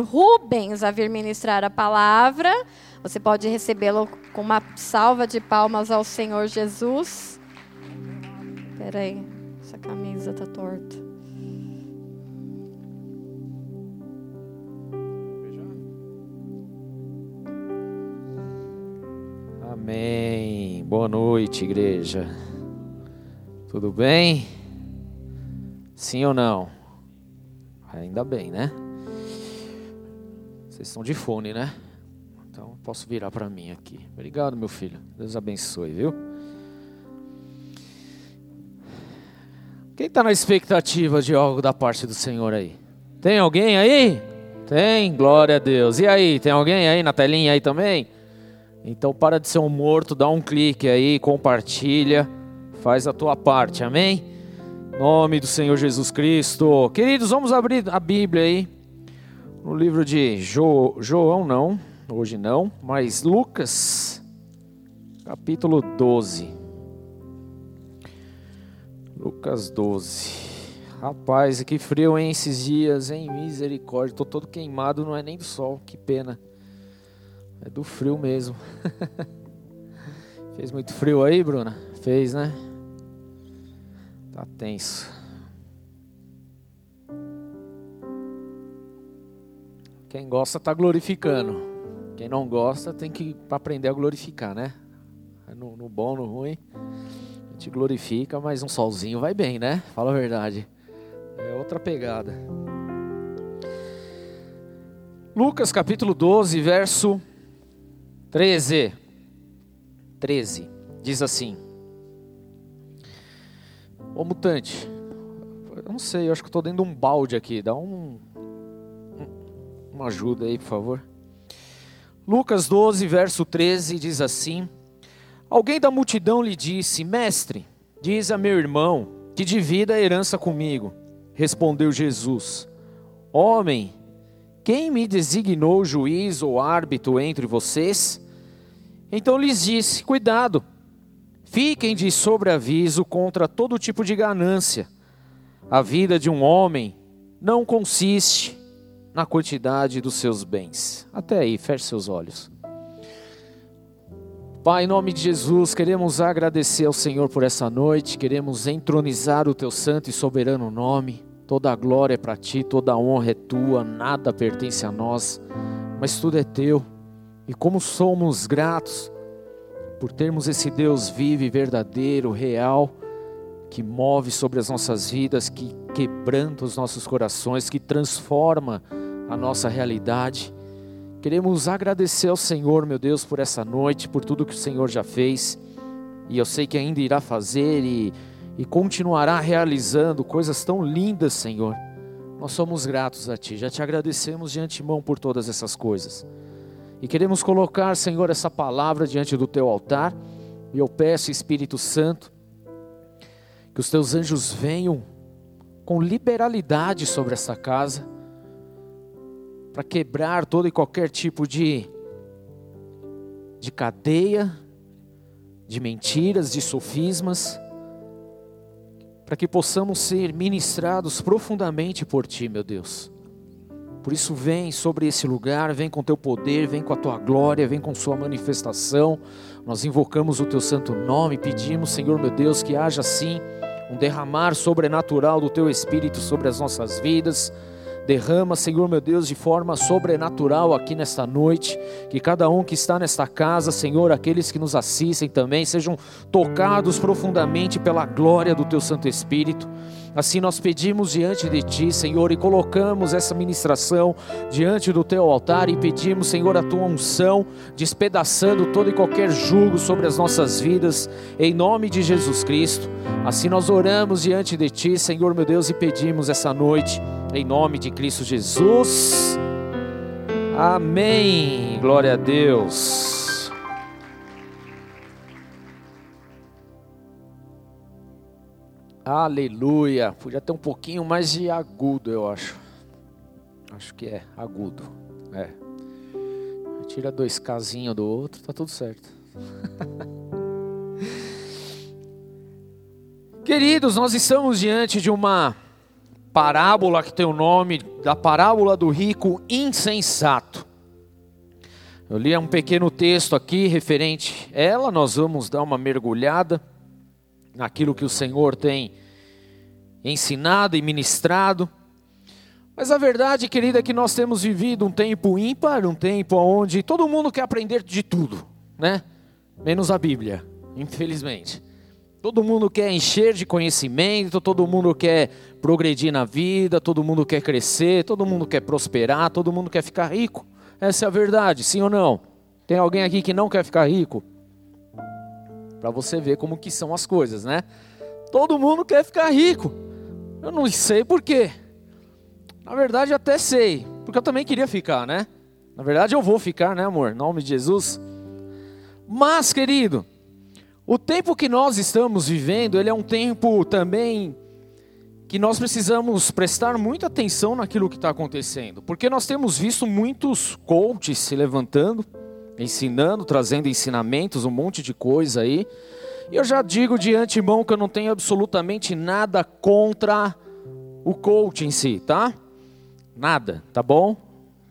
Rubens a vir ministrar a palavra. Você pode recebê-lo com uma salva de palmas ao Senhor Jesus. Espera aí, essa camisa tá torta. Amém. Boa noite, igreja. Tudo bem? Sim ou não? Ainda bem, né? Vocês estão de fone, né? Então posso virar para mim aqui. Obrigado, meu filho. Deus abençoe, viu? Quem está na expectativa de algo da parte do Senhor aí? Tem alguém aí? Tem, glória a Deus. E aí, tem alguém aí na telinha aí também? Então para de ser um morto, dá um clique aí, compartilha, faz a tua parte, amém? Nome do Senhor Jesus Cristo. Queridos, vamos abrir a Bíblia aí. No livro de jo, João, não, hoje não, mas Lucas, capítulo 12. Lucas 12. Rapaz, que frio, hein, esses dias, hein? Misericórdia. Tô todo queimado, não é nem do sol, que pena. É do frio mesmo. Fez muito frio aí, Bruna? Fez, né? Tá tenso. Quem gosta tá glorificando. Quem não gosta tem que aprender a glorificar, né? No, no bom, no ruim. A gente glorifica, mas um solzinho vai bem, né? Fala a verdade. É outra pegada. Lucas capítulo 12, verso 13. 13. Diz assim: Ô mutante, eu não sei, eu acho que estou dentro de um balde aqui. Dá um, uma ajuda aí, por favor. Lucas 12, verso 13 diz assim: Alguém da multidão lhe disse: Mestre, diz a meu irmão que divida a herança comigo. Respondeu Jesus: Homem, quem me designou juiz ou árbitro entre vocês? Então lhes disse: Cuidado, fiquem de sobreaviso contra todo tipo de ganância. A vida de um homem não consiste na quantidade dos seus bens. Até aí, feche seus olhos. Pai, em nome de Jesus, queremos agradecer ao Senhor por essa noite, queremos entronizar o teu santo e soberano nome. Toda a glória é para ti, toda a honra é tua, nada pertence a nós, mas tudo é teu. E como somos gratos por termos esse Deus vivo e verdadeiro, real, que move sobre as nossas vidas, que quebranta os nossos corações, que transforma a nossa realidade. Queremos agradecer ao Senhor, meu Deus, por essa noite, por tudo que o Senhor já fez, e eu sei que ainda irá fazer e, e continuará realizando coisas tão lindas, Senhor. Nós somos gratos a Ti, já te agradecemos de antemão por todas essas coisas. E queremos colocar, Senhor, essa palavra diante do Teu altar, e eu peço, Espírito Santo, que os Teus anjos venham com liberalidade sobre essa casa, para quebrar todo e qualquer tipo de, de cadeia, de mentiras, de sofismas, para que possamos ser ministrados profundamente por Ti, meu Deus. Por isso, vem sobre esse lugar, vem com Teu poder, vem com a Tua glória, vem com Sua manifestação. Nós invocamos o Teu santo nome, pedimos, Senhor meu Deus, que haja sim um derramar sobrenatural do Teu Espírito sobre as nossas vidas Derrama, Senhor meu Deus, de forma sobrenatural aqui nesta noite. Que cada um que está nesta casa, Senhor, aqueles que nos assistem também, sejam tocados profundamente pela glória do Teu Santo Espírito. Assim nós pedimos diante de Ti, Senhor, e colocamos essa ministração diante do Teu altar e pedimos, Senhor, a Tua unção, despedaçando todo e qualquer jugo sobre as nossas vidas, em nome de Jesus Cristo. Assim nós oramos diante de Ti, Senhor, meu Deus, e pedimos essa noite, em nome de Cristo Jesus. Amém. Glória a Deus. Aleluia. Podia ter um pouquinho mais de agudo, eu acho. Acho que é agudo. É. Tira dois casinhos do outro, tá tudo certo. Queridos, nós estamos diante de uma parábola que tem o nome da parábola do rico insensato. Eu li um pequeno texto aqui referente a ela, nós vamos dar uma mergulhada naquilo que o Senhor tem ensinado e ministrado. Mas a verdade, querida, é que nós temos vivido um tempo ímpar, um tempo onde todo mundo quer aprender de tudo, né? Menos a Bíblia, infelizmente. Todo mundo quer encher de conhecimento, todo mundo quer progredir na vida, todo mundo quer crescer, todo mundo quer prosperar, todo mundo quer ficar rico. Essa é a verdade, sim ou não? Tem alguém aqui que não quer ficar rico? Para você ver como que são as coisas, né? Todo mundo quer ficar rico. Eu não sei por quê. Na verdade, até sei, porque eu também queria ficar, né? Na verdade, eu vou ficar, né, amor? Em nome de Jesus. Mas, querido, o tempo que nós estamos vivendo, ele é um tempo também que nós precisamos prestar muita atenção naquilo que está acontecendo, porque nós temos visto muitos coaches se levantando, ensinando, trazendo ensinamentos, um monte de coisa aí. E eu já digo de antemão que eu não tenho absolutamente nada contra o coach em si, tá? Nada, tá bom?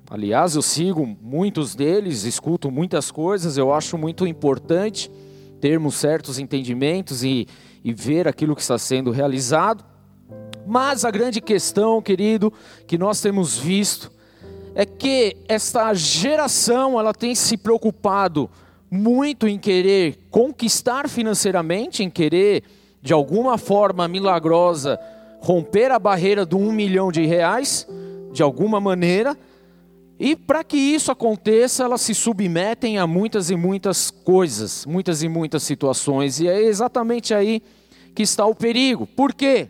Aliás, eu sigo muitos deles, escuto muitas coisas, eu acho muito importante termos certos entendimentos e, e ver aquilo que está sendo realizado. Mas a grande questão, querido, que nós temos visto é que esta geração ela tem se preocupado muito em querer conquistar financeiramente, em querer de alguma forma milagrosa romper a barreira do um milhão de reais, de alguma maneira, e para que isso aconteça, elas se submetem a muitas e muitas coisas, muitas e muitas situações, e é exatamente aí que está o perigo. Por quê?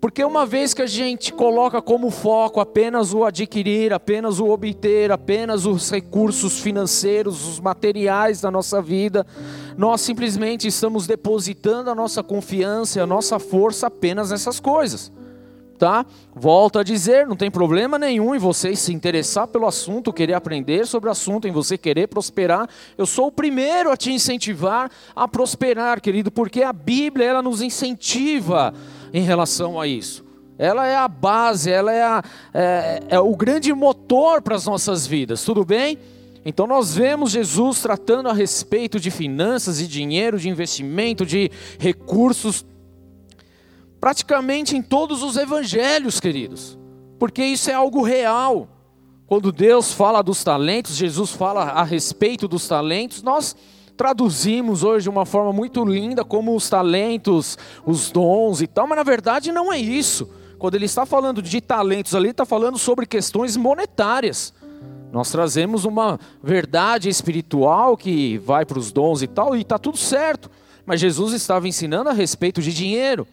Porque uma vez que a gente coloca como foco apenas o adquirir, apenas o obter, apenas os recursos financeiros, os materiais da nossa vida, nós simplesmente estamos depositando a nossa confiança a nossa força apenas nessas coisas tá? Volto a dizer, não tem problema nenhum em você se interessar pelo assunto, querer aprender sobre o assunto, em você querer prosperar. Eu sou o primeiro a te incentivar a prosperar, querido, porque a Bíblia ela nos incentiva em relação a isso. Ela é a base, ela é, a, é, é o grande motor para as nossas vidas, tudo bem? Então nós vemos Jesus tratando a respeito de finanças, de dinheiro, de investimento, de recursos praticamente em todos os evangelhos, queridos, porque isso é algo real. Quando Deus fala dos talentos, Jesus fala a respeito dos talentos, nós traduzimos hoje de uma forma muito linda como os talentos, os dons e tal, mas na verdade não é isso. Quando ele está falando de talentos ali, está falando sobre questões monetárias. Nós trazemos uma verdade espiritual que vai para os dons e tal, e está tudo certo. Mas Jesus estava ensinando a respeito de dinheiro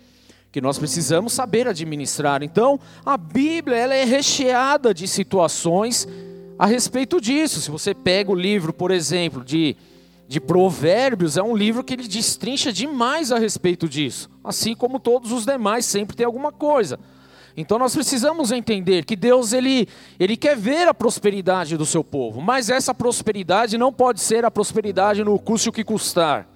que nós precisamos saber administrar. Então, a Bíblia ela é recheada de situações a respeito disso. Se você pega o livro, por exemplo, de, de Provérbios, é um livro que ele destrincha demais a respeito disso. Assim como todos os demais, sempre tem alguma coisa. Então nós precisamos entender que Deus ele, ele quer ver a prosperidade do seu povo, mas essa prosperidade não pode ser a prosperidade no custo que custar.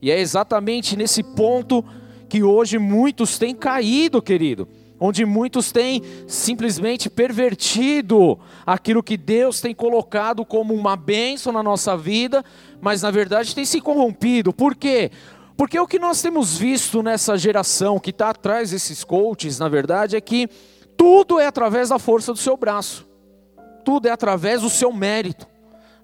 E é exatamente nesse ponto que hoje muitos têm caído, querido. Onde muitos têm simplesmente pervertido aquilo que Deus tem colocado como uma bênção na nossa vida, mas na verdade tem se corrompido. Por quê? Porque o que nós temos visto nessa geração que está atrás desses coaches, na verdade, é que tudo é através da força do seu braço, tudo é através do seu mérito.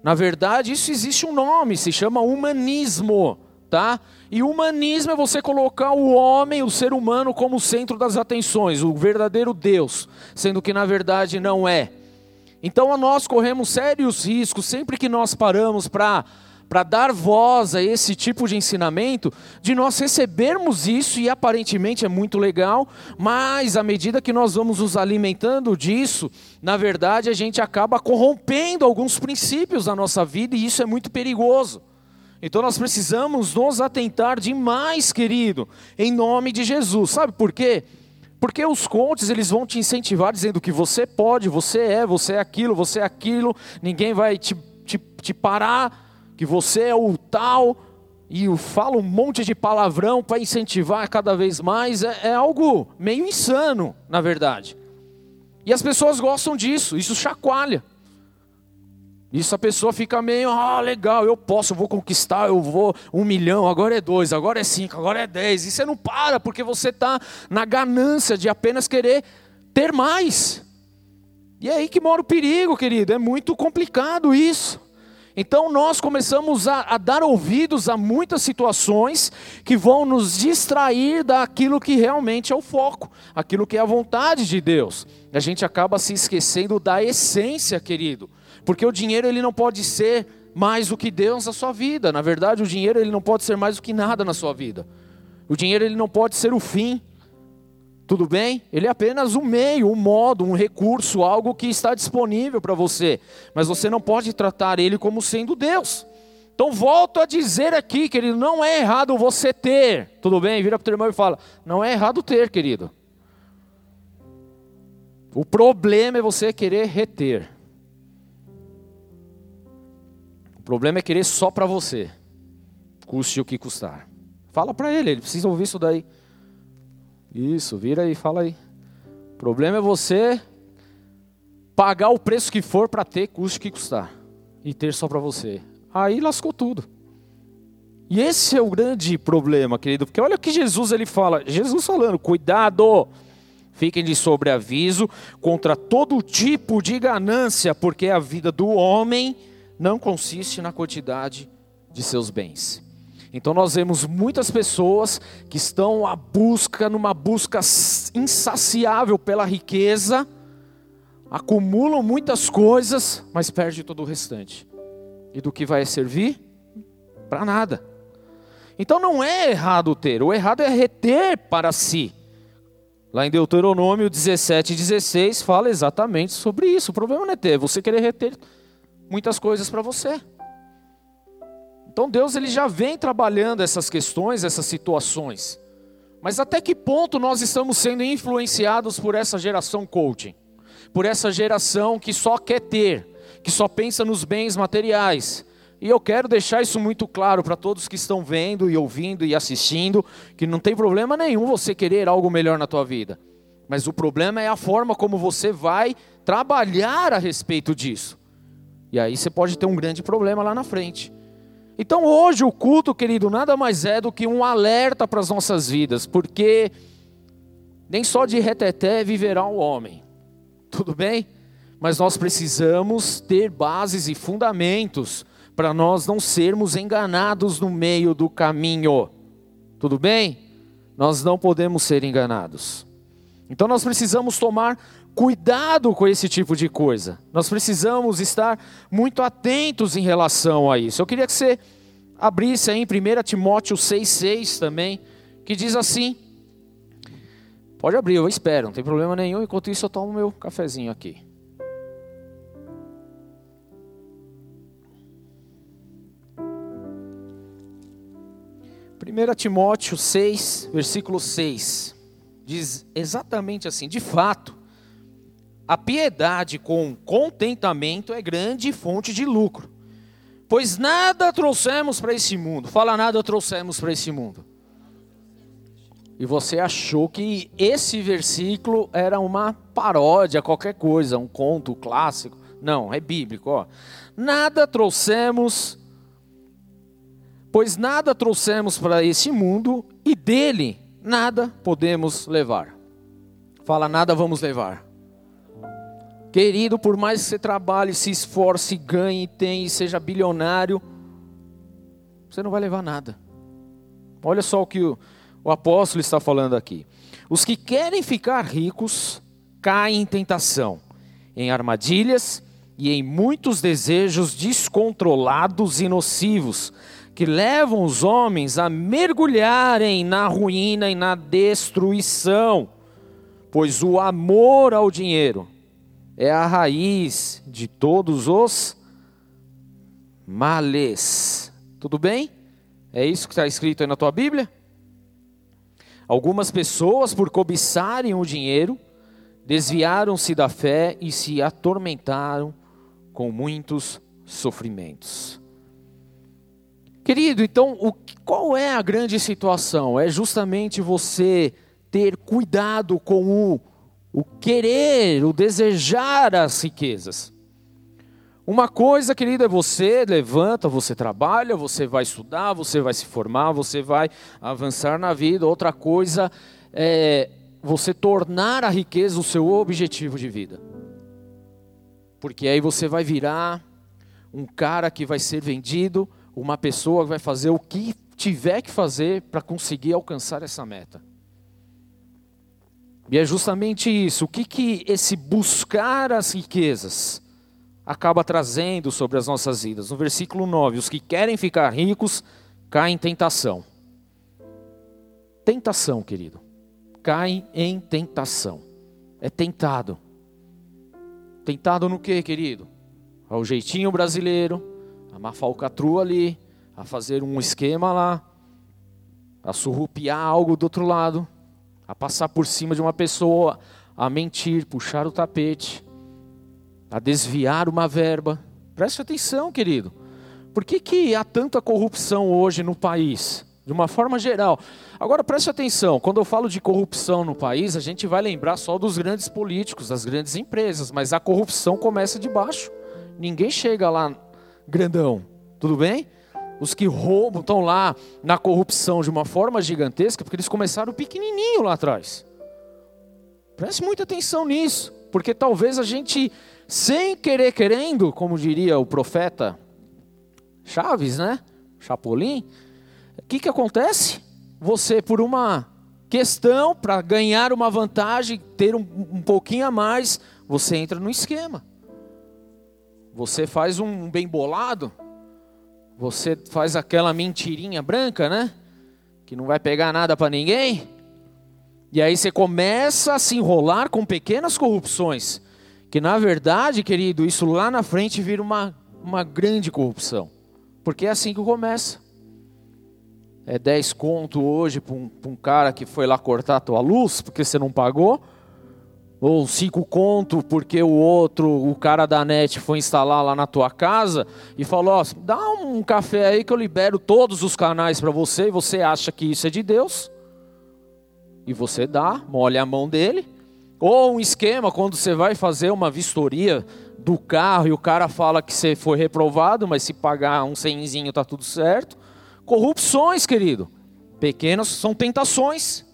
Na verdade, isso existe um nome, se chama humanismo tá? E humanismo é você colocar o homem, o ser humano, como centro das atenções, o verdadeiro Deus, sendo que na verdade não é. Então nós corremos sérios riscos sempre que nós paramos para para dar voz a esse tipo de ensinamento, de nós recebermos isso e aparentemente é muito legal, mas à medida que nós vamos nos alimentando disso, na verdade a gente acaba corrompendo alguns princípios da nossa vida e isso é muito perigoso. Então nós precisamos nos atentar demais, querido, em nome de Jesus. Sabe por quê? Porque os contes eles vão te incentivar dizendo que você pode, você é, você é aquilo, você é aquilo, ninguém vai te, te, te parar, que você é o tal. e fala um monte de palavrão para incentivar cada vez mais, é, é algo meio insano, na verdade. E as pessoas gostam disso, isso chacoalha. Isso a pessoa fica meio, ah, legal, eu posso, eu vou conquistar, eu vou um milhão, agora é dois, agora é cinco, agora é dez. E você não para, porque você está na ganância de apenas querer ter mais. E é aí que mora o perigo, querido, é muito complicado isso. Então nós começamos a, a, dar ouvidos a muitas situações que vão nos distrair daquilo que realmente é o foco, aquilo que é a vontade de Deus. A gente acaba se esquecendo da essência, querido, porque o dinheiro ele não pode ser mais do que Deus na sua vida. Na verdade, o dinheiro ele não pode ser mais do que nada na sua vida. O dinheiro ele não pode ser o fim. Tudo bem? Ele é apenas um meio, um modo, um recurso, algo que está disponível para você. Mas você não pode tratar ele como sendo Deus. Então volto a dizer aqui, querido, não é errado você ter. Tudo bem? Vira para o teu irmão e fala: não é errado ter, querido. O problema é você querer reter. Problema é querer só para você, custe o que custar. Fala para ele, ele precisa ouvir isso daí. Isso, vira aí, fala aí. O problema é você pagar o preço que for para ter, custe o que custar. E ter só para você. Aí lascou tudo. E esse é o grande problema, querido, porque olha o que Jesus ele fala. Jesus falando, cuidado, fiquem de sobreaviso contra todo tipo de ganância, porque a vida do homem não consiste na quantidade de seus bens. Então nós vemos muitas pessoas que estão à busca, numa busca insaciável pela riqueza, acumulam muitas coisas, mas perde todo o restante. E do que vai servir? Para nada. Então não é errado ter, o errado é reter para si. Lá em Deuteronômio 17 e 16 fala exatamente sobre isso. O problema não é ter, é você querer reter muitas coisas para você. Então Deus ele já vem trabalhando essas questões, essas situações. Mas até que ponto nós estamos sendo influenciados por essa geração coaching? Por essa geração que só quer ter, que só pensa nos bens materiais. E eu quero deixar isso muito claro para todos que estão vendo e ouvindo e assistindo, que não tem problema nenhum você querer algo melhor na tua vida. Mas o problema é a forma como você vai trabalhar a respeito disso. E aí você pode ter um grande problema lá na frente. Então hoje o culto, querido, nada mais é do que um alerta para as nossas vidas, porque nem só de reteté viverá o homem. Tudo bem? Mas nós precisamos ter bases e fundamentos para nós não sermos enganados no meio do caminho. Tudo bem? Nós não podemos ser enganados. Então nós precisamos tomar cuidado com esse tipo de coisa. Nós precisamos estar muito atentos em relação a isso. Eu queria que você abrisse aí em 1 Timóteo 6,6 também, que diz assim. Pode abrir, eu espero, não tem problema nenhum. Enquanto isso, eu tomo meu cafezinho aqui. Primeira Timóteo 6, versículo 6, diz exatamente assim: De fato, a piedade com contentamento é grande fonte de lucro. Pois nada trouxemos para esse mundo. Fala nada trouxemos para esse mundo. E você achou que esse versículo era uma paródia, qualquer coisa, um conto clássico. Não, é bíblico, ó. Nada trouxemos, pois nada trouxemos para esse mundo e dele nada podemos levar. Fala, nada vamos levar. Querido, por mais que você trabalhe, se esforce, ganhe, tenha e seja bilionário, você não vai levar nada. Olha só o que o, o apóstolo está falando aqui. Os que querem ficar ricos caem em tentação, em armadilhas e em muitos desejos descontrolados e nocivos, que levam os homens a mergulharem na ruína e na destruição, pois o amor ao dinheiro é a raiz de todos os males. Tudo bem? É isso que está escrito aí na tua Bíblia? Algumas pessoas, por cobiçarem o dinheiro, desviaram-se da fé e se atormentaram com muitos sofrimentos. Querido, então, o, qual é a grande situação? É justamente você ter cuidado com o, o querer, o desejar as riquezas. Uma coisa, querido, é você levanta, você trabalha, você vai estudar, você vai se formar, você vai avançar na vida. Outra coisa é você tornar a riqueza o seu objetivo de vida. Porque aí você vai virar um cara que vai ser vendido, uma pessoa que vai fazer o que tiver que fazer para conseguir alcançar essa meta. E é justamente isso. O que, que esse buscar as riquezas acaba trazendo sobre as nossas vidas? No versículo 9: os que querem ficar ricos caem em tentação. Tentação, querido. Caem em tentação. É tentado. Tentado no que, querido? Ao jeitinho brasileiro, a má falcatrua ali, a fazer um esquema lá, a surrupiar algo do outro lado, a passar por cima de uma pessoa, a mentir, puxar o tapete, a desviar uma verba. Preste atenção, querido. Por que, que há tanta corrupção hoje no país? De uma forma geral. Agora preste atenção, quando eu falo de corrupção no país, a gente vai lembrar só dos grandes políticos, das grandes empresas, mas a corrupção começa de baixo. Ninguém chega lá grandão, tudo bem? Os que roubam estão lá na corrupção de uma forma gigantesca, porque eles começaram pequenininho lá atrás. Preste muita atenção nisso, porque talvez a gente, sem querer querendo, como diria o profeta Chaves, né? Chapolin, o que, que acontece? Você, por uma questão, para ganhar uma vantagem, ter um, um pouquinho a mais, você entra no esquema. Você faz um bem bolado, você faz aquela mentirinha branca, né? Que não vai pegar nada para ninguém. E aí você começa a se enrolar com pequenas corrupções. Que na verdade, querido, isso lá na frente vira uma, uma grande corrupção. Porque é assim que começa. É 10 conto hoje para um, um cara que foi lá cortar a tua luz, porque você não pagou ou cinco conto porque o outro, o cara da net foi instalar lá na tua casa e falou, ó, dá um café aí que eu libero todos os canais para você e você acha que isso é de Deus. E você dá, molha a mão dele. Ou um esquema quando você vai fazer uma vistoria do carro e o cara fala que você foi reprovado, mas se pagar um cenzinho tá tudo certo. Corrupções, querido. Pequenas são tentações.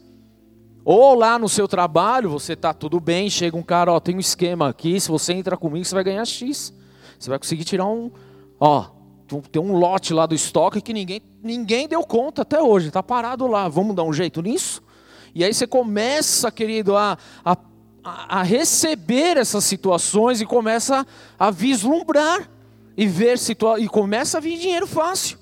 Ou lá no seu trabalho, você está tudo bem, chega um cara, ó, tem um esquema aqui, se você entrar comigo, você vai ganhar X. Você vai conseguir tirar um, ó, tem um lote lá do estoque que ninguém, ninguém deu conta até hoje, está parado lá. Vamos dar um jeito nisso? E aí você começa, querido, a, a, a receber essas situações e começa a vislumbrar e ver situa e começa a vir dinheiro fácil.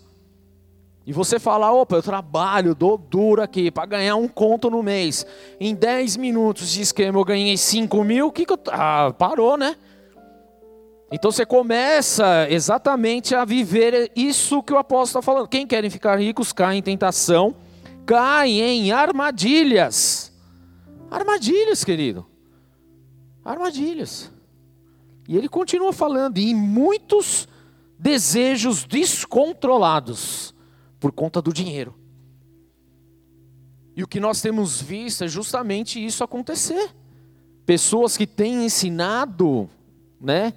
E você fala, opa, eu trabalho, dou duro aqui para ganhar um conto no mês. Em 10 minutos de esquema eu ganhei 5 mil, o que, que eu. Ah, parou, né? Então você começa exatamente a viver isso que o apóstolo está falando. Quem querem ficar ricos cai em tentação, cai em armadilhas. Armadilhas, querido. Armadilhas. E ele continua falando, e muitos desejos descontrolados por conta do dinheiro. E o que nós temos visto é justamente isso acontecer. Pessoas que têm ensinado, né,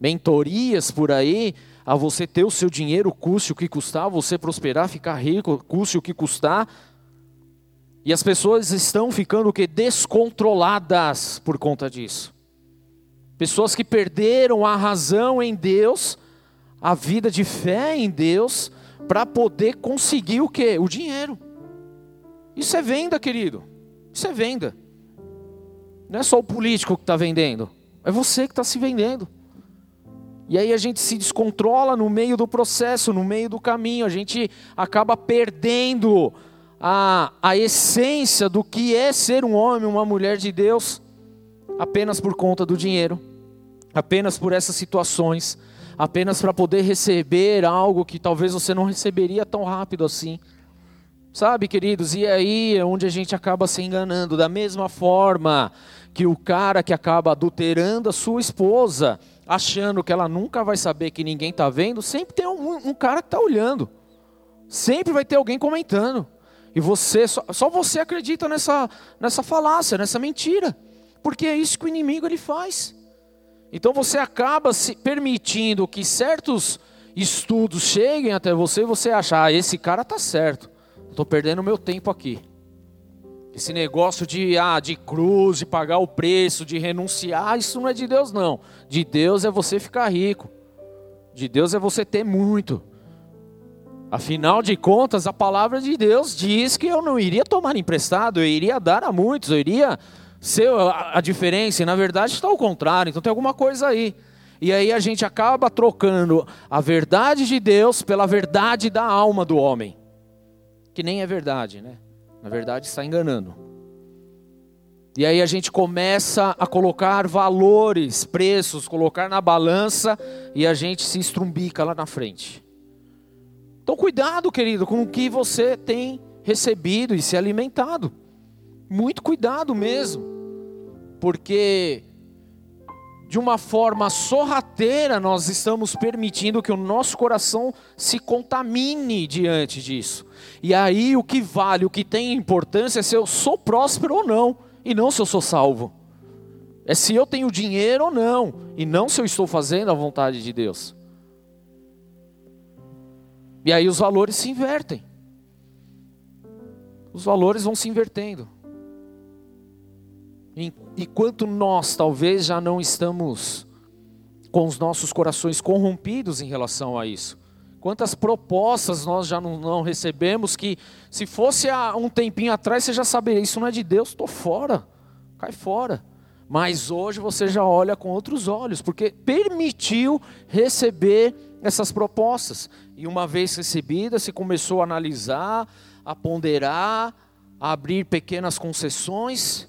mentorias por aí, a você ter o seu dinheiro, custe o que custar, você prosperar, ficar rico, custe o que custar. E as pessoas estão ficando o que descontroladas por conta disso. Pessoas que perderam a razão em Deus, a vida de fé em Deus, para poder conseguir o que? O dinheiro. Isso é venda, querido. Isso é venda. Não é só o político que está vendendo, é você que está se vendendo. E aí a gente se descontrola no meio do processo, no meio do caminho, a gente acaba perdendo a, a essência do que é ser um homem, uma mulher de Deus, apenas por conta do dinheiro, apenas por essas situações apenas para poder receber algo que talvez você não receberia tão rápido assim. Sabe, queridos, e aí é onde a gente acaba se enganando, da mesma forma que o cara que acaba adulterando a sua esposa, achando que ela nunca vai saber que ninguém está vendo, sempre tem um, um cara que está olhando. Sempre vai ter alguém comentando. E você, só, só você acredita nessa, nessa falácia, nessa mentira. Porque é isso que o inimigo ele faz. Então você acaba se permitindo que certos estudos cheguem até você e você acha, ah, esse cara tá certo. Estou perdendo meu tempo aqui. Esse negócio de, ah, de cruz, de pagar o preço, de renunciar, isso não é de Deus, não. De Deus é você ficar rico. De Deus é você ter muito. Afinal de contas, a palavra de Deus diz que eu não iria tomar emprestado, eu iria dar a muitos, eu iria ser a, a diferença. E na verdade está ao contrário, então tem alguma coisa aí. E aí a gente acaba trocando a verdade de Deus pela verdade da alma do homem, que nem é verdade, né? Na verdade está enganando. E aí a gente começa a colocar valores, preços, colocar na balança e a gente se estrumbica lá na frente. Então cuidado, querido, com o que você tem recebido e se alimentado. Muito cuidado mesmo. Porque de uma forma sorrateira, nós estamos permitindo que o nosso coração se contamine diante disso. E aí o que vale, o que tem importância é se eu sou próspero ou não, e não se eu sou salvo. É se eu tenho dinheiro ou não, e não se eu estou fazendo a vontade de Deus. E aí os valores se invertem. Os valores vão se invertendo. Enquanto nós talvez já não estamos com os nossos corações corrompidos em relação a isso. Quantas propostas nós já não, não recebemos que, se fosse há um tempinho atrás, você já saberia: isso não é de Deus, estou fora, cai fora. Mas hoje você já olha com outros olhos, porque permitiu receber essas propostas. E uma vez recebida, se começou a analisar, a ponderar, a abrir pequenas concessões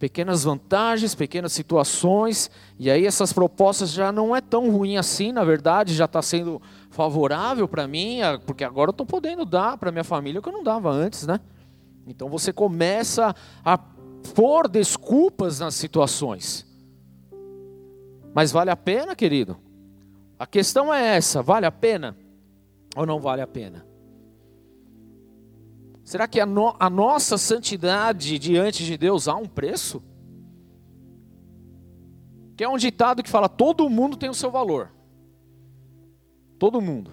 pequenas vantagens, pequenas situações, e aí essas propostas já não é tão ruim assim, na verdade, já está sendo favorável para mim, porque agora eu estou podendo dar para minha família o que eu não dava antes, né? Então você começa a pôr desculpas nas situações. Mas vale a pena, querido? A questão é essa: vale a pena ou não vale a pena? Será que a, no, a nossa santidade diante de Deus há um preço? Que é um ditado que fala: todo mundo tem o seu valor. Todo mundo.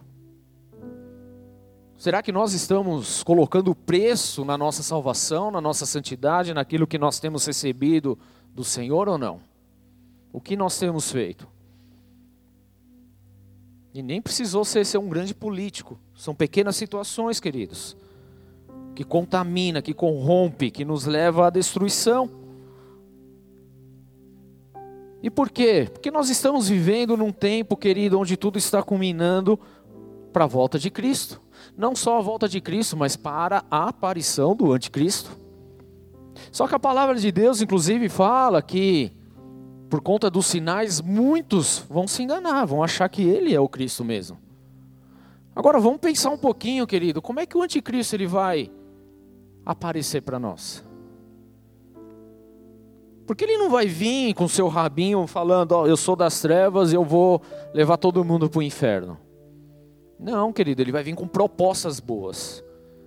Será que nós estamos colocando preço na nossa salvação, na nossa santidade, naquilo que nós temos recebido do Senhor ou não? O que nós temos feito? E nem precisou ser, ser um grande político. São pequenas situações, queridos que contamina, que corrompe, que nos leva à destruição. E por quê? Porque nós estamos vivendo num tempo, querido, onde tudo está culminando para a volta de Cristo. Não só a volta de Cristo, mas para a aparição do anticristo. Só que a palavra de Deus, inclusive, fala que, por conta dos sinais, muitos vão se enganar, vão achar que ele é o Cristo mesmo. Agora vamos pensar um pouquinho, querido, como é que o anticristo ele vai aparecer para nós. Porque ele não vai vir com seu rabinho falando, ó, oh, eu sou das trevas eu vou levar todo mundo para o inferno. Não, querido, ele vai vir com propostas boas,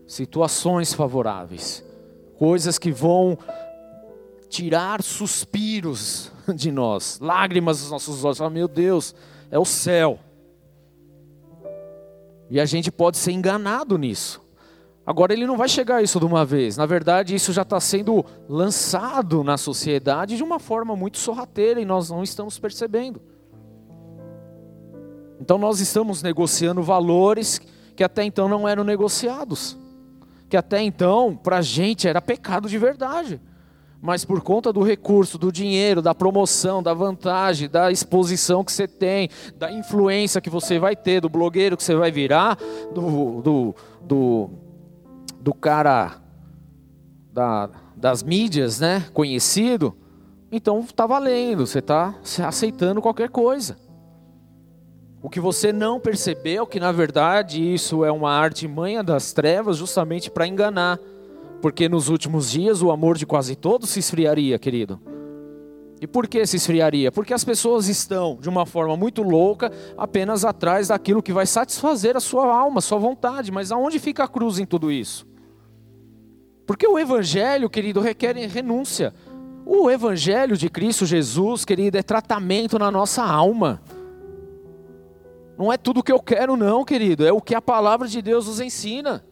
situações favoráveis, coisas que vão tirar suspiros de nós, lágrimas dos nossos olhos. Oh, meu Deus, é o céu. E a gente pode ser enganado nisso. Agora ele não vai chegar isso de uma vez. Na verdade, isso já está sendo lançado na sociedade de uma forma muito sorrateira e nós não estamos percebendo. Então nós estamos negociando valores que até então não eram negociados. Que até então, para a gente, era pecado de verdade. Mas por conta do recurso, do dinheiro, da promoção, da vantagem, da exposição que você tem, da influência que você vai ter, do blogueiro que você vai virar, do, do, do do cara da, das mídias, né, conhecido, então está valendo, você está aceitando qualquer coisa. O que você não percebeu, que na verdade isso é uma arte manha das trevas, justamente para enganar. Porque nos últimos dias o amor de quase todos se esfriaria, querido. E por que se esfriaria? Porque as pessoas estão, de uma forma muito louca, apenas atrás daquilo que vai satisfazer a sua alma, a sua vontade. Mas aonde fica a cruz em tudo isso? Porque o Evangelho, querido, requer renúncia. O Evangelho de Cristo Jesus, querido, é tratamento na nossa alma. Não é tudo que eu quero, não, querido. É o que a palavra de Deus nos ensina.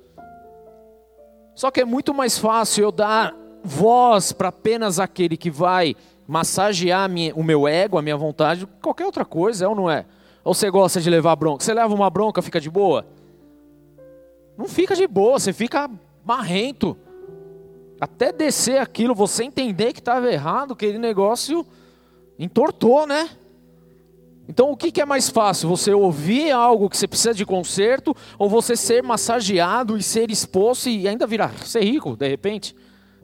Só que é muito mais fácil eu dar voz para apenas aquele que vai massagear minha, o meu ego, a minha vontade, qualquer outra coisa, é ou não é? Ou você gosta de levar bronca? Você leva uma bronca, fica de boa? Não fica de boa, você fica marrento. Até descer aquilo, você entender que estava errado, aquele negócio entortou, né? Então o que, que é mais fácil? Você ouvir algo que você precisa de conserto ou você ser massageado e ser exposto e ainda virar ser rico de repente?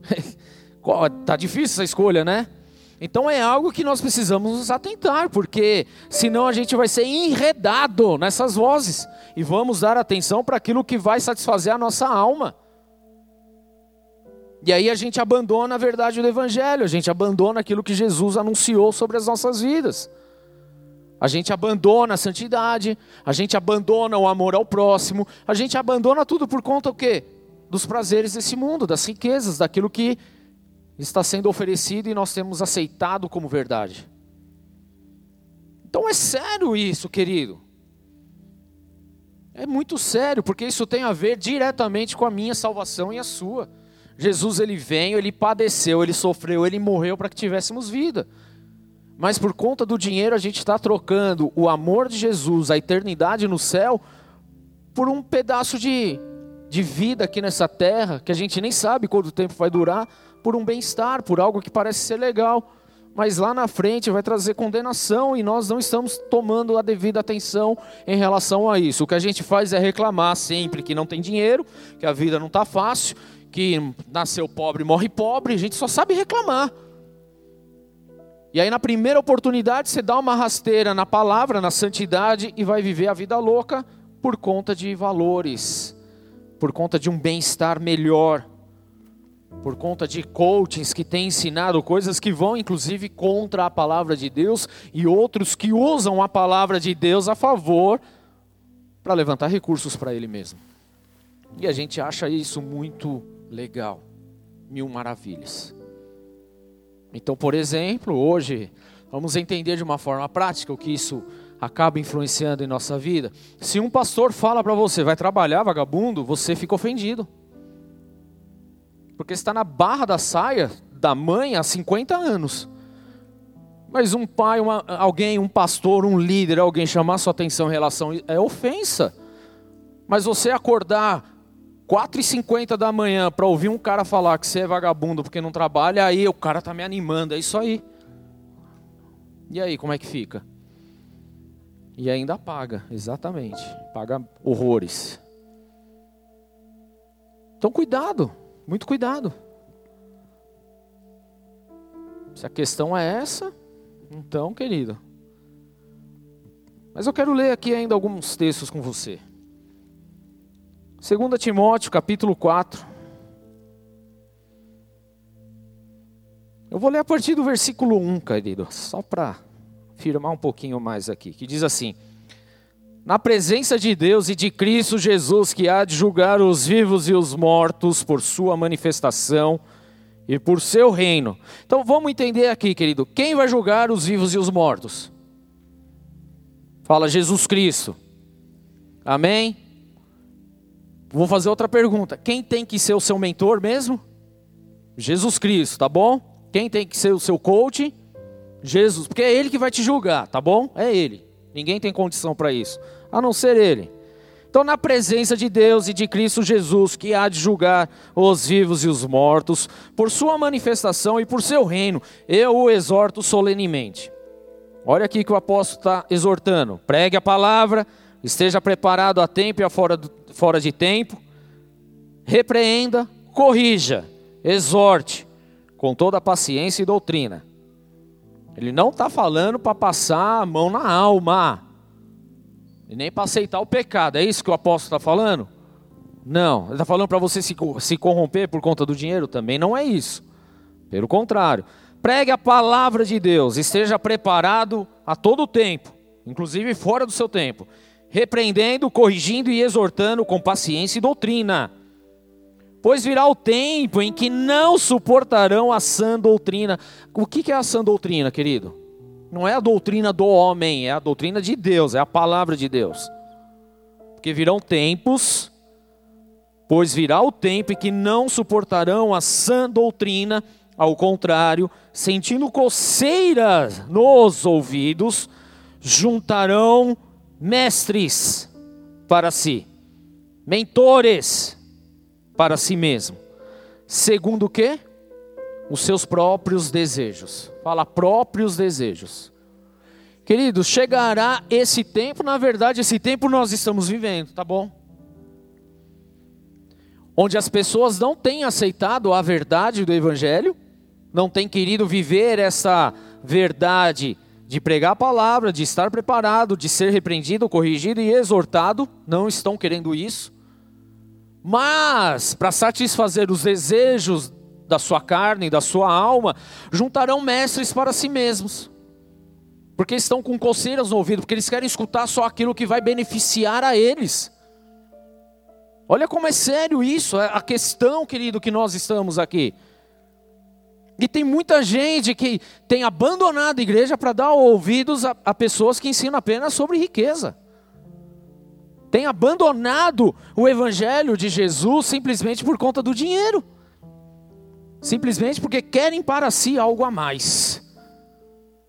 tá difícil essa escolha, né? Então é algo que nós precisamos nos atentar, porque senão a gente vai ser enredado nessas vozes e vamos dar atenção para aquilo que vai satisfazer a nossa alma. E aí a gente abandona a verdade do Evangelho, a gente abandona aquilo que Jesus anunciou sobre as nossas vidas. A gente abandona a santidade, a gente abandona o amor ao próximo, a gente abandona tudo por conta do quê? Dos prazeres desse mundo, das riquezas, daquilo que está sendo oferecido e nós temos aceitado como verdade. Então é sério isso, querido. É muito sério, porque isso tem a ver diretamente com a minha salvação e a sua. Jesus ele veio, ele padeceu, ele sofreu, ele morreu para que tivéssemos vida. Mas por conta do dinheiro a gente está trocando o amor de Jesus, a eternidade no céu, por um pedaço de, de vida aqui nessa terra, que a gente nem sabe quanto tempo vai durar, por um bem-estar, por algo que parece ser legal. Mas lá na frente vai trazer condenação e nós não estamos tomando a devida atenção em relação a isso. O que a gente faz é reclamar sempre que não tem dinheiro, que a vida não está fácil, que nasceu pobre morre pobre, a gente só sabe reclamar. E aí, na primeira oportunidade, você dá uma rasteira na palavra, na santidade e vai viver a vida louca por conta de valores, por conta de um bem-estar melhor, por conta de coachings que têm ensinado coisas que vão inclusive contra a palavra de Deus e outros que usam a palavra de Deus a favor para levantar recursos para ele mesmo. E a gente acha isso muito legal. Mil maravilhas. Então, por exemplo, hoje vamos entender de uma forma prática o que isso acaba influenciando em nossa vida. Se um pastor fala para você, vai trabalhar vagabundo, você fica ofendido. Porque está na barra da saia da mãe há 50 anos. Mas um pai, uma, alguém, um pastor, um líder, alguém chamar sua atenção em relação é ofensa. Mas você acordar 4h50 da manhã para ouvir um cara falar que você é vagabundo porque não trabalha, aí o cara tá me animando, é isso aí. E aí, como é que fica? E ainda paga, exatamente. Paga horrores. Então, cuidado, muito cuidado. Se a questão é essa, então, querido. Mas eu quero ler aqui ainda alguns textos com você. 2 Timóteo, capítulo 4. Eu vou ler a partir do versículo 1, querido, só para firmar um pouquinho mais aqui, que diz assim: Na presença de Deus e de Cristo Jesus, que há de julgar os vivos e os mortos por sua manifestação e por seu reino. Então vamos entender aqui, querido, quem vai julgar os vivos e os mortos? Fala Jesus Cristo. Amém? Vou fazer outra pergunta. Quem tem que ser o seu mentor mesmo? Jesus Cristo, tá bom? Quem tem que ser o seu coach? Jesus, porque é ele que vai te julgar, tá bom? É ele. Ninguém tem condição para isso, a não ser ele. Então, na presença de Deus e de Cristo Jesus, que há de julgar os vivos e os mortos, por sua manifestação e por seu reino, eu o exorto solenemente. Olha aqui que o apóstolo está exortando: pregue a palavra, esteja preparado a tempo e a fora do, fora de tempo, repreenda, corrija, exorte, com toda a paciência e doutrina. Ele não está falando para passar a mão na alma, e nem para aceitar o pecado, é isso que o apóstolo está falando? Não, ele está falando para você se, se corromper por conta do dinheiro? Também não é isso. Pelo contrário, pregue a palavra de Deus, esteja preparado a todo tempo, inclusive fora do seu tempo, repreendendo, corrigindo e exortando com paciência e doutrina. Pois virá o tempo em que não suportarão a sã doutrina. O que é a sã doutrina, querido? Não é a doutrina do homem, é a doutrina de Deus, é a palavra de Deus. Porque virão tempos, pois virá o tempo em que não suportarão a sã doutrina, ao contrário, sentindo coceira nos ouvidos, juntarão mestres para si, mentores para si mesmo. Segundo o quê? Os seus próprios desejos. Fala próprios desejos. Queridos, chegará esse tempo, na verdade, esse tempo nós estamos vivendo, tá bom? Onde as pessoas não têm aceitado a verdade do Evangelho, não têm querido viver essa verdade de pregar a palavra, de estar preparado, de ser repreendido, corrigido e exortado, não estão querendo isso. Mas, para satisfazer os desejos da sua carne, da sua alma, juntarão mestres para si mesmos. Porque estão com coceiras no ouvido, porque eles querem escutar só aquilo que vai beneficiar a eles. Olha como é sério isso, é a questão, querido, que nós estamos aqui. E tem muita gente que tem abandonado a igreja para dar ouvidos a, a, pessoas que ensinam apenas sobre riqueza. Tem abandonado o evangelho de Jesus simplesmente por conta do dinheiro. Simplesmente porque querem para si algo a mais.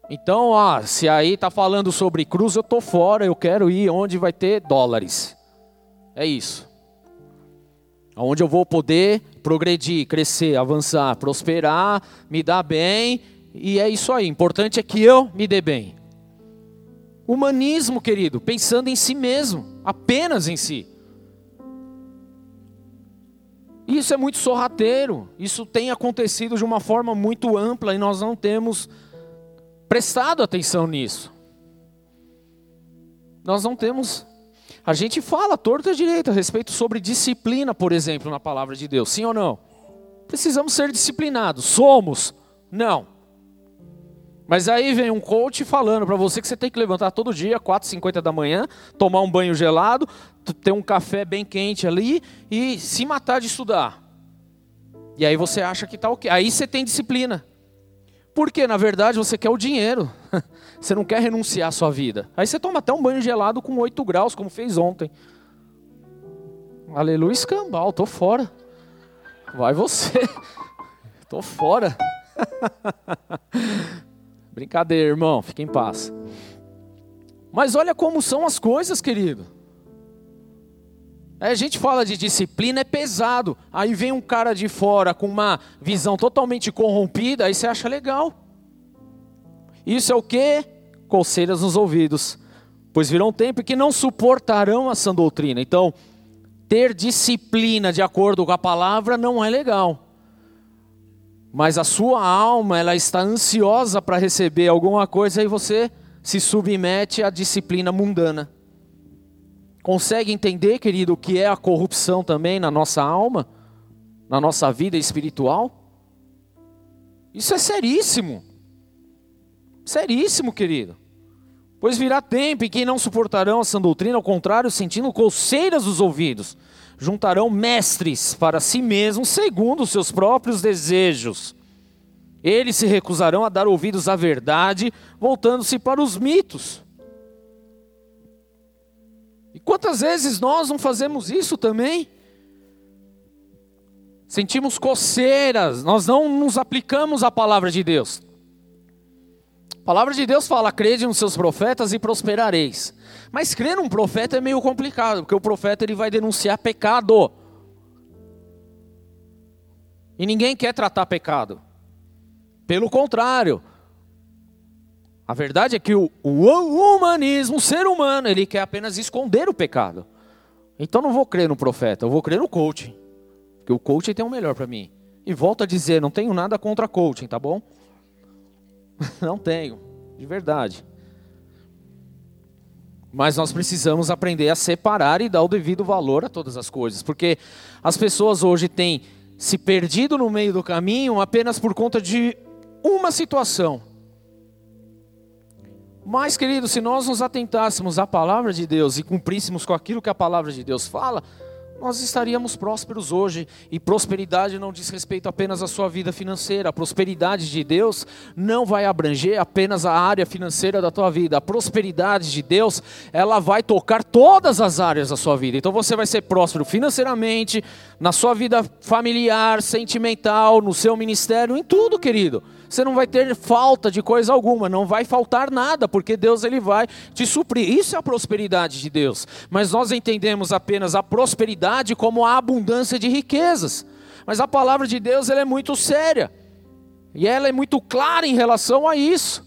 Então, ó, se aí está falando sobre cruz, eu estou fora, eu quero ir onde vai ter dólares. É isso onde eu vou poder progredir, crescer, avançar, prosperar, me dar bem, e é isso aí. Importante é que eu me dê bem. Humanismo, querido, pensando em si mesmo, apenas em si. Isso é muito sorrateiro, isso tem acontecido de uma forma muito ampla e nós não temos prestado atenção nisso. Nós não temos a gente fala torta e direita a respeito sobre disciplina, por exemplo, na palavra de Deus. Sim ou não? Precisamos ser disciplinados. Somos? Não. Mas aí vem um coach falando para você que você tem que levantar todo dia, 4h50 da manhã, tomar um banho gelado, ter um café bem quente ali e se matar de estudar. E aí você acha que está ok. Aí você tem disciplina. Porque, na verdade, você quer o dinheiro. Você não quer renunciar à sua vida. Aí você toma até um banho gelado com 8 graus, como fez ontem. Aleluia, escambau, tô fora. Vai você. Tô fora. Brincadeira, irmão, fique em paz. Mas olha como são as coisas, querido. Aí a gente fala de disciplina, é pesado. Aí vem um cara de fora com uma visão totalmente corrompida, aí você acha legal. Isso é o que? Coceiras nos ouvidos. Pois virá um tempo que não suportarão essa doutrina. Então, ter disciplina de acordo com a palavra não é legal. Mas a sua alma, ela está ansiosa para receber alguma coisa e você se submete à disciplina mundana. Consegue entender, querido, o que é a corrupção também na nossa alma, na nossa vida espiritual? Isso é seríssimo. Seríssimo, querido. Pois virá tempo em que não suportarão essa doutrina, ao contrário, sentindo coceiras dos ouvidos, juntarão mestres para si mesmos, segundo os seus próprios desejos. Eles se recusarão a dar ouvidos à verdade, voltando-se para os mitos. E quantas vezes nós não fazemos isso também? Sentimos coceiras, nós não nos aplicamos à palavra de Deus. A palavra de Deus fala: crede nos seus profetas e prosperareis. Mas crer num profeta é meio complicado, porque o profeta ele vai denunciar pecado. E ninguém quer tratar pecado. Pelo contrário, a verdade é que o, o, humanismo, o ser humano, ele quer apenas esconder o pecado. Então não vou crer no profeta, eu vou crer no coaching. Porque o coaching tem o melhor para mim. E volto a dizer, não tenho nada contra coaching, tá bom? Não tenho, de verdade. Mas nós precisamos aprender a separar e dar o devido valor a todas as coisas, porque as pessoas hoje têm se perdido no meio do caminho apenas por conta de uma situação. Mas, querido, se nós nos atentássemos à palavra de Deus e cumpríssemos com aquilo que a palavra de Deus fala, nós estaríamos prósperos hoje. E prosperidade não diz respeito apenas à sua vida financeira. A prosperidade de Deus não vai abranger apenas a área financeira da tua vida. A prosperidade de Deus, ela vai tocar todas as áreas da sua vida. Então você vai ser próspero financeiramente, na sua vida familiar, sentimental, no seu ministério, em tudo, querido. Você não vai ter falta de coisa alguma, não vai faltar nada, porque Deus ele vai te suprir. Isso é a prosperidade de Deus. Mas nós entendemos apenas a prosperidade como a abundância de riquezas. Mas a palavra de Deus ela é muito séria. E ela é muito clara em relação a isso.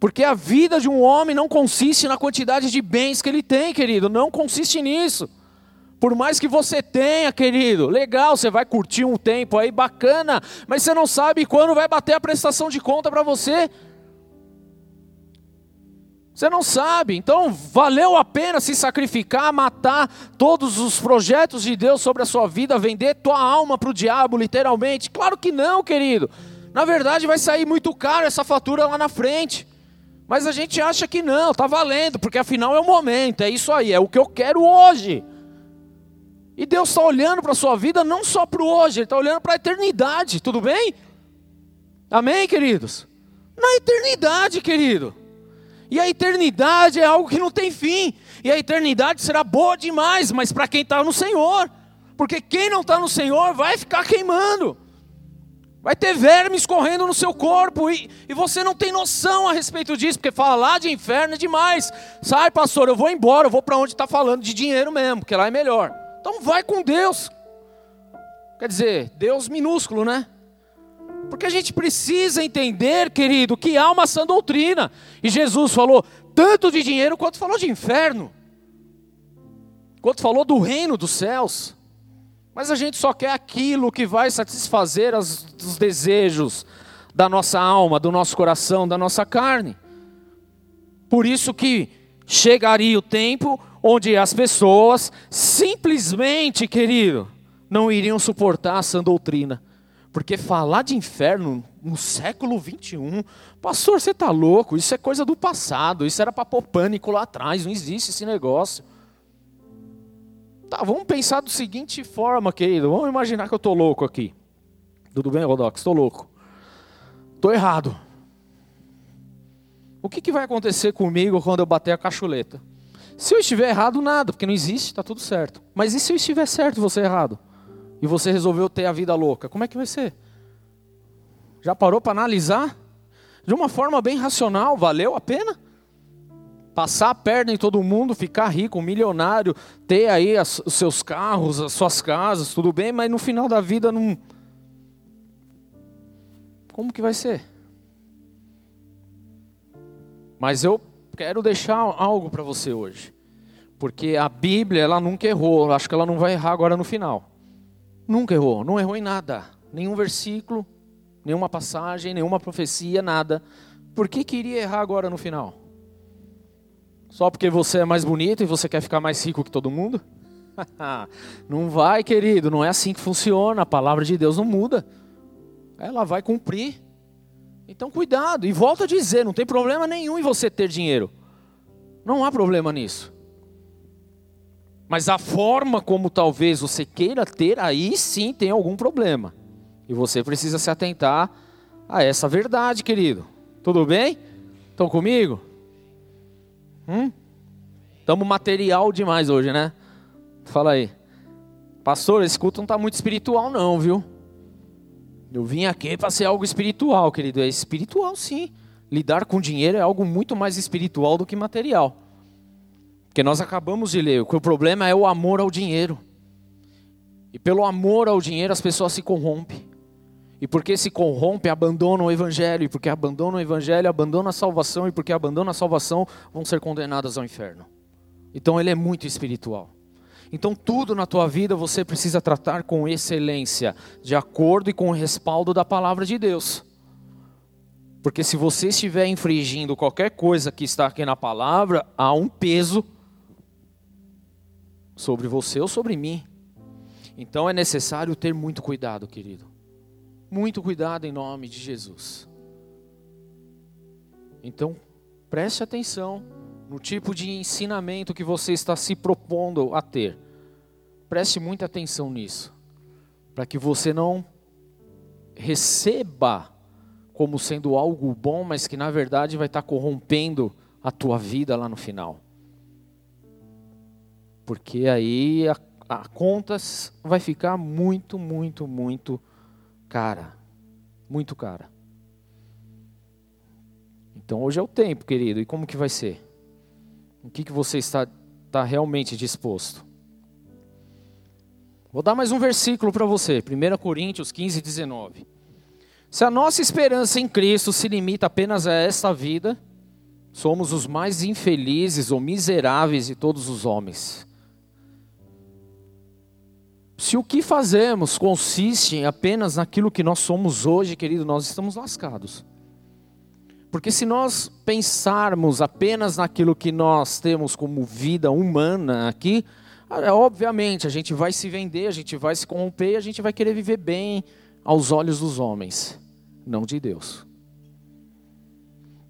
Porque a vida de um homem não consiste na quantidade de bens que ele tem, querido, não consiste nisso. Por mais que você tenha, querido, legal, você vai curtir um tempo aí bacana, mas você não sabe quando vai bater a prestação de conta para você. Você não sabe, então valeu a pena se sacrificar, matar todos os projetos de Deus sobre a sua vida, vender tua alma para o diabo, literalmente? Claro que não, querido. Na verdade, vai sair muito caro essa fatura lá na frente. Mas a gente acha que não, tá valendo, porque afinal é o momento, é isso aí, é o que eu quero hoje. E Deus está olhando para a sua vida não só para o hoje, Ele está olhando para a eternidade, tudo bem? Amém, queridos? Na eternidade, querido. E a eternidade é algo que não tem fim. E a eternidade será boa demais, mas para quem está no Senhor. Porque quem não está no Senhor vai ficar queimando. Vai ter vermes correndo no seu corpo e, e você não tem noção a respeito disso, porque falar lá de inferno é demais. Sai, pastor, eu vou embora, eu vou para onde está falando de dinheiro mesmo, porque lá é melhor. Então vai com Deus. Quer dizer, Deus minúsculo, né? Porque a gente precisa entender, querido, que há uma sã doutrina. E Jesus falou tanto de dinheiro quanto falou de inferno. Quanto falou do reino dos céus. Mas a gente só quer aquilo que vai satisfazer as, os desejos da nossa alma, do nosso coração, da nossa carne. Por isso que chegaria o tempo onde as pessoas simplesmente, querido, não iriam suportar essa doutrina. Porque falar de inferno no século 21, pastor, você está louco? Isso é coisa do passado, isso era para pôr pânico lá atrás, não existe esse negócio. Tá, vamos pensar da seguinte forma, querido. Vamos imaginar que eu estou louco aqui. Tudo bem, Rodox? Estou louco. Estou errado. O que, que vai acontecer comigo quando eu bater a cachuleta? Se eu estiver errado, nada, porque não existe, está tudo certo. Mas e se eu estiver certo e você errado? E você resolveu ter a vida louca? Como é que vai ser? Já parou para analisar? De uma forma bem racional, valeu a pena? Passar a perna em todo mundo, ficar rico, milionário, ter aí as, os seus carros, as suas casas, tudo bem, mas no final da vida não. Como que vai ser? Mas eu quero deixar algo para você hoje. Porque a Bíblia, ela nunca errou. Acho que ela não vai errar agora no final. Nunca errou. Não errou em nada. Nenhum versículo, nenhuma passagem, nenhuma profecia, nada. Por que queria errar agora no final? Só porque você é mais bonito e você quer ficar mais rico que todo mundo? não vai, querido. Não é assim que funciona. A palavra de Deus não muda. Ela vai cumprir. Então cuidado, e volta a dizer, não tem problema nenhum em você ter dinheiro. Não há problema nisso. Mas a forma como talvez você queira ter, aí sim tem algum problema. E você precisa se atentar a essa verdade, querido. Tudo bem? Estão comigo? Hum? Estamos material demais hoje, né? Fala aí. Pastor, esse culto não está muito espiritual não, viu? Eu vim aqui para ser algo espiritual, querido. É espiritual, sim. Lidar com dinheiro é algo muito mais espiritual do que material. Porque nós acabamos de ler, o problema é o amor ao dinheiro. E pelo amor ao dinheiro as pessoas se corrompem. E porque se corrompem, abandonam o evangelho. E porque abandonam o evangelho, abandonam a salvação. E porque abandonam a salvação, vão ser condenadas ao inferno. Então ele é muito espiritual. Então, tudo na tua vida você precisa tratar com excelência, de acordo e com o respaldo da palavra de Deus. Porque se você estiver infringindo qualquer coisa que está aqui na palavra, há um peso sobre você ou sobre mim. Então é necessário ter muito cuidado, querido. Muito cuidado em nome de Jesus. Então, preste atenção no tipo de ensinamento que você está se propondo a ter. Preste muita atenção nisso, para que você não receba como sendo algo bom, mas que na verdade vai estar corrompendo a tua vida lá no final. Porque aí a, a conta vai ficar muito, muito, muito cara. Muito cara. Então hoje é o tempo, querido. E como que vai ser? O que, que você está, está realmente disposto? Vou dar mais um versículo para você. 1 Coríntios 15, 19. Se a nossa esperança em Cristo se limita apenas a esta vida, somos os mais infelizes ou miseráveis de todos os homens. Se o que fazemos consiste apenas naquilo que nós somos hoje, querido, nós estamos lascados. Porque se nós pensarmos apenas naquilo que nós temos como vida humana aqui, é, obviamente a gente vai se vender, a gente vai se corromper, a gente vai querer viver bem aos olhos dos homens, não de Deus.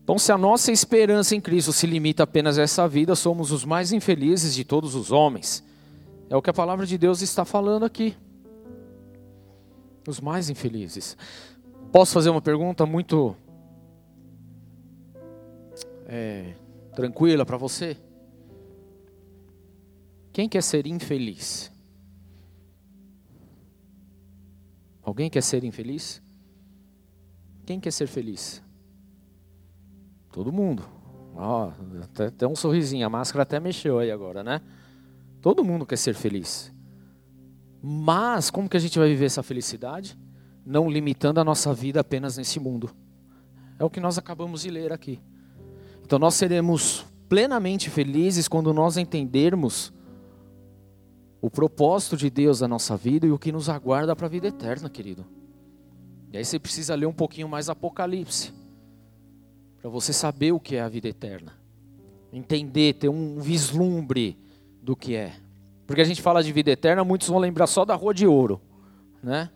Então, se a nossa esperança em Cristo se limita apenas a essa vida, somos os mais infelizes de todos os homens. É o que a palavra de Deus está falando aqui. Os mais infelizes. Posso fazer uma pergunta muito é, tranquila para você? Quem quer ser infeliz? Alguém quer ser infeliz? Quem quer ser feliz? Todo mundo. Oh, até um sorrisinho, a máscara até mexeu aí agora, né? Todo mundo quer ser feliz. Mas como que a gente vai viver essa felicidade? Não limitando a nossa vida apenas nesse mundo. É o que nós acabamos de ler aqui. Então nós seremos plenamente felizes quando nós entendermos o propósito de Deus na nossa vida e o que nos aguarda para a vida eterna, querido. E aí você precisa ler um pouquinho mais Apocalipse, para você saber o que é a vida eterna, entender, ter um vislumbre do que é. Porque a gente fala de vida eterna, muitos vão lembrar só da rua de ouro, né?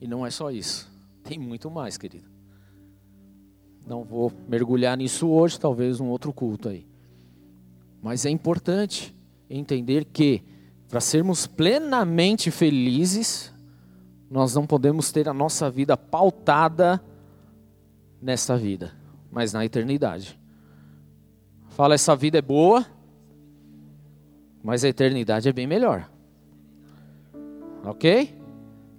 E não é só isso, tem muito mais, querido. Não vou mergulhar nisso hoje, talvez um outro culto aí. Mas é importante entender que para sermos plenamente felizes, nós não podemos ter a nossa vida pautada nesta vida, mas na eternidade. Fala, essa vida é boa, mas a eternidade é bem melhor. Ok?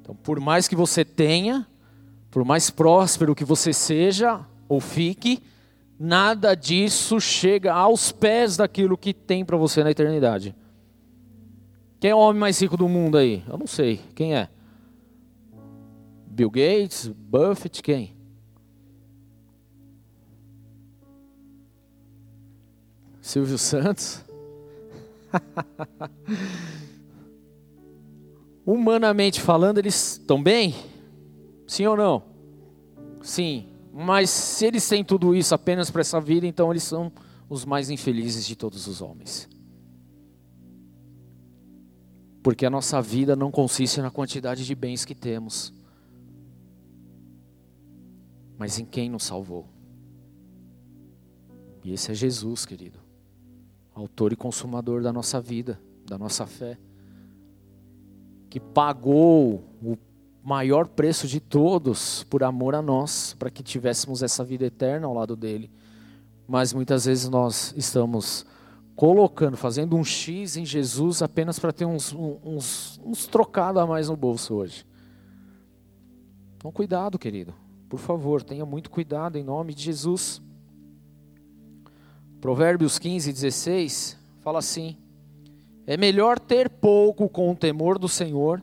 Então, por mais que você tenha, por mais próspero que você seja, ou fique, nada disso chega aos pés daquilo que tem para você na eternidade. Quem é o homem mais rico do mundo aí? Eu não sei. Quem é? Bill Gates, Buffett, quem? Silvio Santos? Humanamente falando, eles estão bem? Sim ou não? Sim. Mas se eles têm tudo isso apenas para essa vida, então eles são os mais infelizes de todos os homens. Porque a nossa vida não consiste na quantidade de bens que temos, mas em quem nos salvou. E esse é Jesus, querido, autor e consumador da nossa vida, da nossa fé, que pagou o maior preço de todos por amor a nós, para que tivéssemos essa vida eterna ao lado dele. Mas muitas vezes nós estamos colocando, fazendo um X em Jesus apenas para ter uns, uns, uns trocados a mais no bolso hoje. Então, cuidado, querido. Por favor, tenha muito cuidado em nome de Jesus. Provérbios 15, 16 fala assim: É melhor ter pouco com o temor do Senhor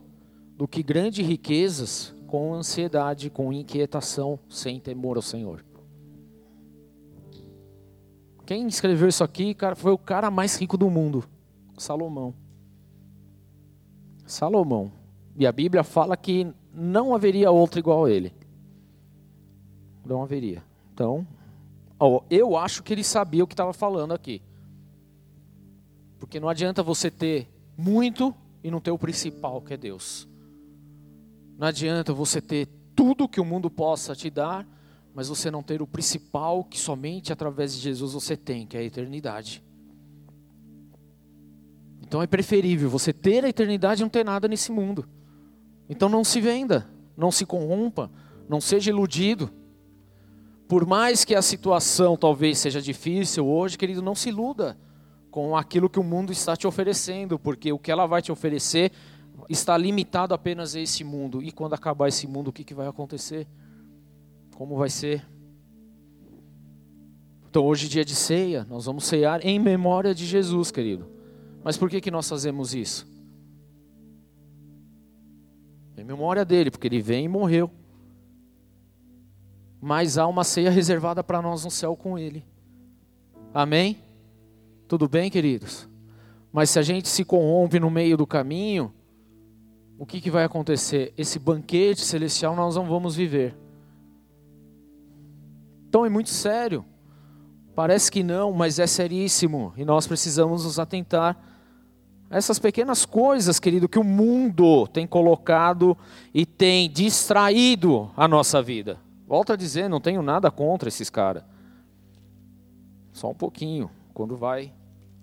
do que grandes riquezas com ansiedade, com inquietação, sem temor ao Senhor. Quem escreveu isso aqui cara, foi o cara mais rico do mundo, Salomão. Salomão. E a Bíblia fala que não haveria outro igual a ele. Não haveria. Então, ó, eu acho que ele sabia o que estava falando aqui. Porque não adianta você ter muito e não ter o principal, que é Deus. Não adianta você ter tudo que o mundo possa te dar, mas você não ter o principal que somente através de Jesus você tem, que é a eternidade. Então é preferível você ter a eternidade e não ter nada nesse mundo. Então não se venda, não se corrompa, não seja iludido. Por mais que a situação talvez seja difícil hoje, querido, não se iluda com aquilo que o mundo está te oferecendo, porque o que ela vai te oferecer está limitado apenas a esse mundo. E quando acabar esse mundo, o que, que vai acontecer? Como vai ser? Então, hoje, dia de ceia, nós vamos cear em memória de Jesus, querido. Mas por que, que nós fazemos isso? Em memória dele, porque ele vem e morreu. Mas há uma ceia reservada para nós no céu com ele. Amém? Tudo bem, queridos? Mas se a gente se corrompe no meio do caminho, o que, que vai acontecer? Esse banquete celestial nós não vamos viver. Então é muito sério. Parece que não, mas é seríssimo. E nós precisamos nos atentar a essas pequenas coisas, querido, que o mundo tem colocado e tem distraído a nossa vida. Volto a dizer, não tenho nada contra esses caras. Só um pouquinho, quando vai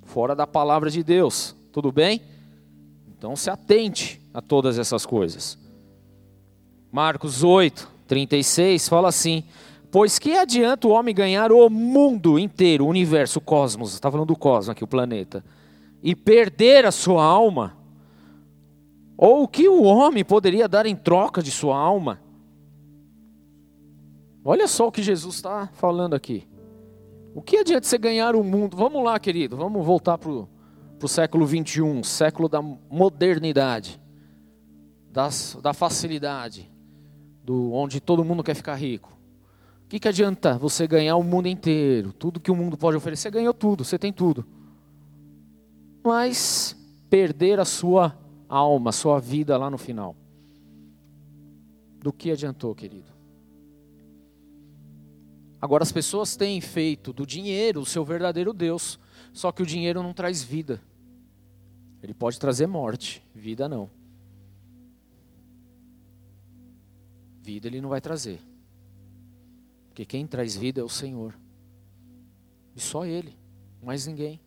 fora da palavra de Deus. Tudo bem? Então se atente a todas essas coisas. Marcos 8, 36 fala assim: Pois que adianta o homem ganhar o mundo inteiro, o universo, o cosmos, está falando do cosmos aqui, o planeta, e perder a sua alma? Ou o que o homem poderia dar em troca de sua alma? Olha só o que Jesus está falando aqui. O que adianta você ganhar o mundo? Vamos lá, querido, vamos voltar para o século 21, século da modernidade das, da facilidade, do onde todo mundo quer ficar rico. O que, que adianta você ganhar o mundo inteiro? Tudo que o mundo pode oferecer, você ganhou tudo, você tem tudo. Mas perder a sua alma, a sua vida lá no final. Do que adiantou, querido? Agora as pessoas têm feito do dinheiro o seu verdadeiro Deus, só que o dinheiro não traz vida. Ele pode trazer morte, vida não. Vida ele não vai trazer. Porque quem traz vida é o Senhor. E só Ele, mais ninguém.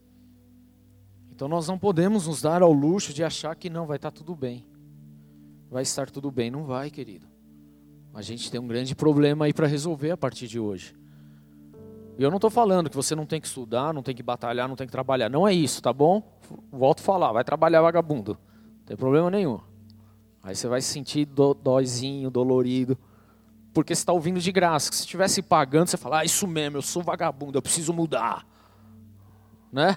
Então nós não podemos nos dar ao luxo de achar que não vai estar tudo bem. Vai estar tudo bem, não vai, querido. A gente tem um grande problema aí para resolver a partir de hoje. Eu não estou falando que você não tem que estudar, não tem que batalhar, não tem que trabalhar. Não é isso, tá bom? Volto a falar, vai trabalhar vagabundo. Não tem problema nenhum. Aí você vai se sentir do, dóizinho, dolorido, porque você está ouvindo de graça. Se estivesse pagando, você fala, ah, isso mesmo, eu sou vagabundo, eu preciso mudar. Né?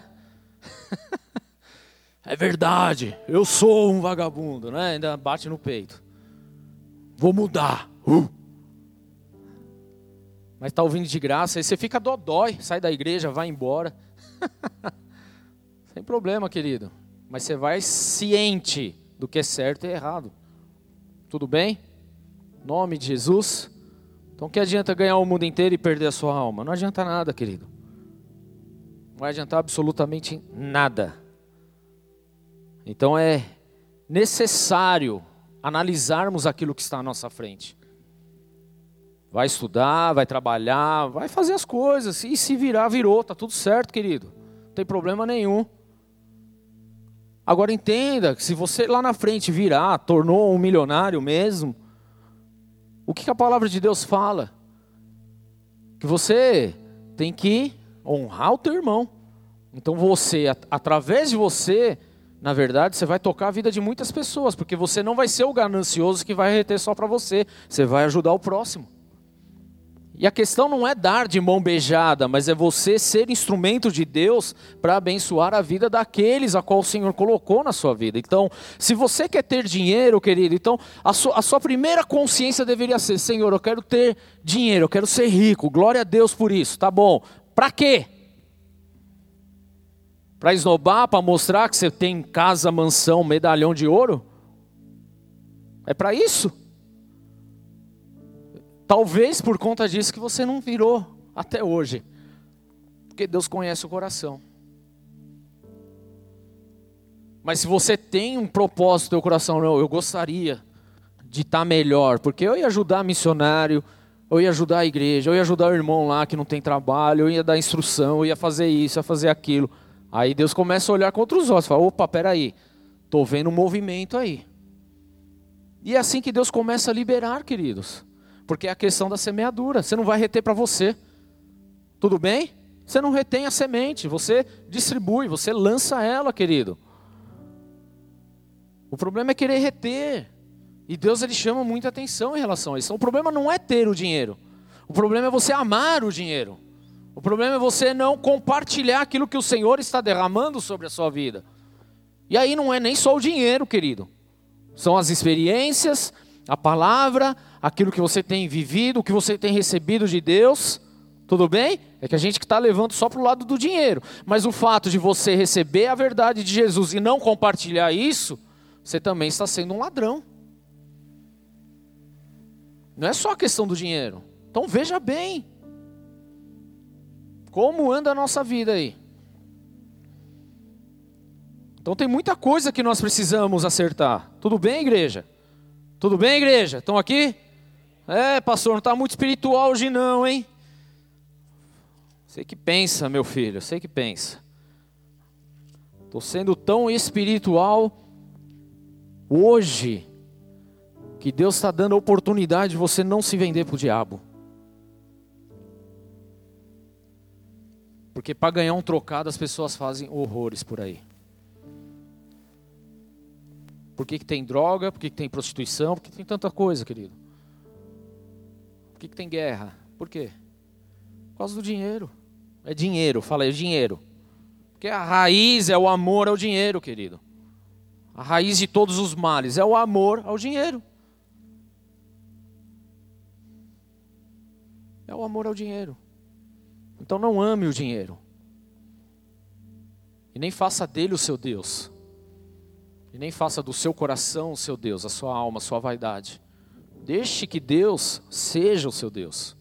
é verdade, eu sou um vagabundo, né? Ainda bate no peito. Vou mudar. Uh. Mas está ouvindo de graça, aí você fica dodói, sai da igreja, vai embora. Sem problema, querido. Mas você vai ciente do que é certo e errado. Tudo bem? Nome de Jesus. Então, que adianta ganhar o mundo inteiro e perder a sua alma? Não adianta nada, querido. Não vai adiantar absolutamente nada. Então, é necessário analisarmos aquilo que está à nossa frente. Vai estudar, vai trabalhar, vai fazer as coisas. E se virar, virou. Tá tudo certo, querido. Não tem problema nenhum. Agora entenda que se você lá na frente virar, tornou um milionário mesmo, o que a palavra de Deus fala? Que você tem que honrar o teu irmão. Então você, através de você, na verdade, você vai tocar a vida de muitas pessoas, porque você não vai ser o ganancioso que vai reter só para você, você vai ajudar o próximo. E a questão não é dar de mão beijada, mas é você ser instrumento de Deus para abençoar a vida daqueles a qual o Senhor colocou na sua vida. Então, se você quer ter dinheiro, querido, então a sua, a sua primeira consciência deveria ser: Senhor, eu quero ter dinheiro, eu quero ser rico, glória a Deus por isso, tá bom. Para quê? Para esnobar, para mostrar que você tem casa, mansão, medalhão de ouro? É para isso? Talvez por conta disso que você não virou até hoje. Porque Deus conhece o coração. Mas se você tem um propósito no seu coração, não, eu gostaria de estar tá melhor, porque eu ia ajudar missionário, eu ia ajudar a igreja, eu ia ajudar o irmão lá que não tem trabalho, eu ia dar instrução, eu ia fazer isso, ia fazer aquilo. Aí Deus começa a olhar com outros olhos, fala: opa, peraí, estou vendo um movimento aí. E é assim que Deus começa a liberar, queridos, porque é a questão da semeadura, você não vai reter para você, tudo bem? Você não retém a semente, você distribui, você lança ela, querido. O problema é querer reter. E Deus ele chama muita atenção em relação a isso. Então, o problema não é ter o dinheiro. O problema é você amar o dinheiro. O problema é você não compartilhar aquilo que o Senhor está derramando sobre a sua vida. E aí não é nem só o dinheiro, querido. São as experiências, a palavra, aquilo que você tem vivido, o que você tem recebido de Deus. Tudo bem? É que a gente está levando só para o lado do dinheiro. Mas o fato de você receber a verdade de Jesus e não compartilhar isso, você também está sendo um ladrão. Não é só a questão do dinheiro. Então veja bem. Como anda a nossa vida aí? Então tem muita coisa que nós precisamos acertar. Tudo bem, igreja? Tudo bem, igreja? Estão aqui? É, pastor, não está muito espiritual hoje não, hein? Sei que pensa, meu filho, sei que pensa. Estou sendo tão espiritual hoje que Deus está dando a oportunidade de você não se vender para o diabo. Porque para ganhar um trocado as pessoas fazem horrores por aí. Por que, que tem droga? Por que, que tem prostituição? Por que tem tanta coisa, querido? Que, que tem guerra? Por quê? Por causa do dinheiro. É dinheiro, fala, é dinheiro. Porque a raiz é o amor ao dinheiro, querido. A raiz de todos os males é o amor ao dinheiro. É o amor ao dinheiro. Então não ame o dinheiro. E nem faça dele o seu Deus. E nem faça do seu coração o seu Deus, a sua alma, a sua vaidade. Deixe que Deus seja o seu Deus.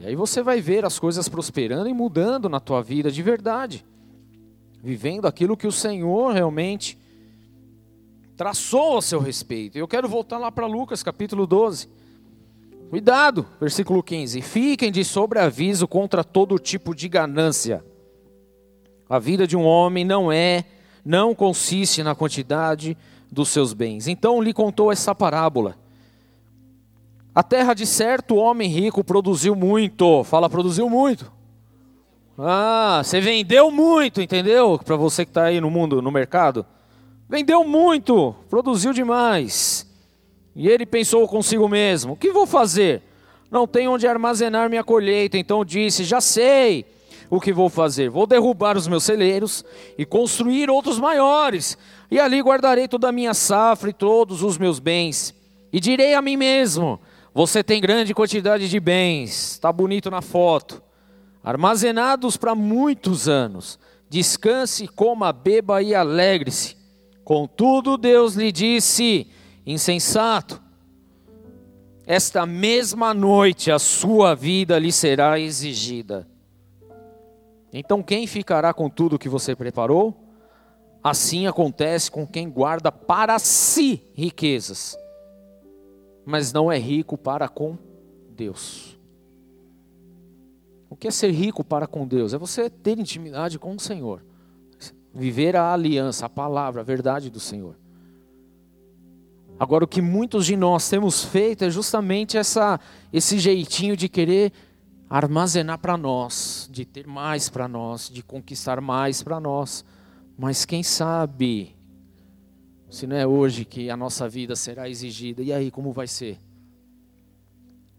E aí você vai ver as coisas prosperando e mudando na tua vida de verdade. Vivendo aquilo que o Senhor realmente traçou a seu respeito. Eu quero voltar lá para Lucas capítulo 12. Cuidado, versículo 15. Fiquem de sobreaviso contra todo tipo de ganância. A vida de um homem não é, não consiste na quantidade dos seus bens. Então lhe contou essa parábola. A terra de certo homem rico produziu muito. Fala, produziu muito. Ah, você vendeu muito, entendeu? Para você que está aí no mundo, no mercado. Vendeu muito, produziu demais. E ele pensou consigo mesmo: O que vou fazer? Não tenho onde armazenar minha colheita. Então disse: Já sei o que vou fazer. Vou derrubar os meus celeiros e construir outros maiores. E ali guardarei toda a minha safra e todos os meus bens. E direi a mim mesmo: Você tem grande quantidade de bens. Está bonito na foto. Armazenados para muitos anos. Descanse, coma, beba e alegre-se. Contudo, Deus lhe disse: Insensato, esta mesma noite a sua vida lhe será exigida. Então quem ficará com tudo que você preparou? Assim acontece com quem guarda para si riquezas, mas não é rico para com Deus. O que é ser rico para com Deus? É você ter intimidade com o Senhor, viver a aliança, a palavra, a verdade do Senhor. Agora, o que muitos de nós temos feito é justamente essa, esse jeitinho de querer armazenar para nós, de ter mais para nós, de conquistar mais para nós. Mas quem sabe, se não é hoje que a nossa vida será exigida, e aí como vai ser?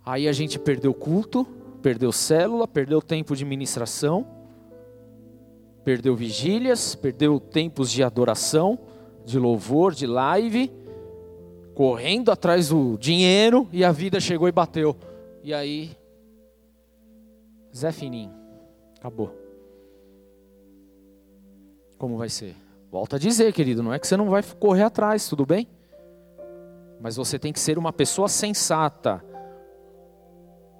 Aí a gente perdeu culto, perdeu célula, perdeu tempo de ministração, perdeu vigílias, perdeu tempos de adoração, de louvor, de live correndo atrás do dinheiro e a vida chegou e bateu. E aí, Zé Fininho, acabou. Como vai ser? Volta a dizer, querido, não é que você não vai correr atrás, tudo bem? Mas você tem que ser uma pessoa sensata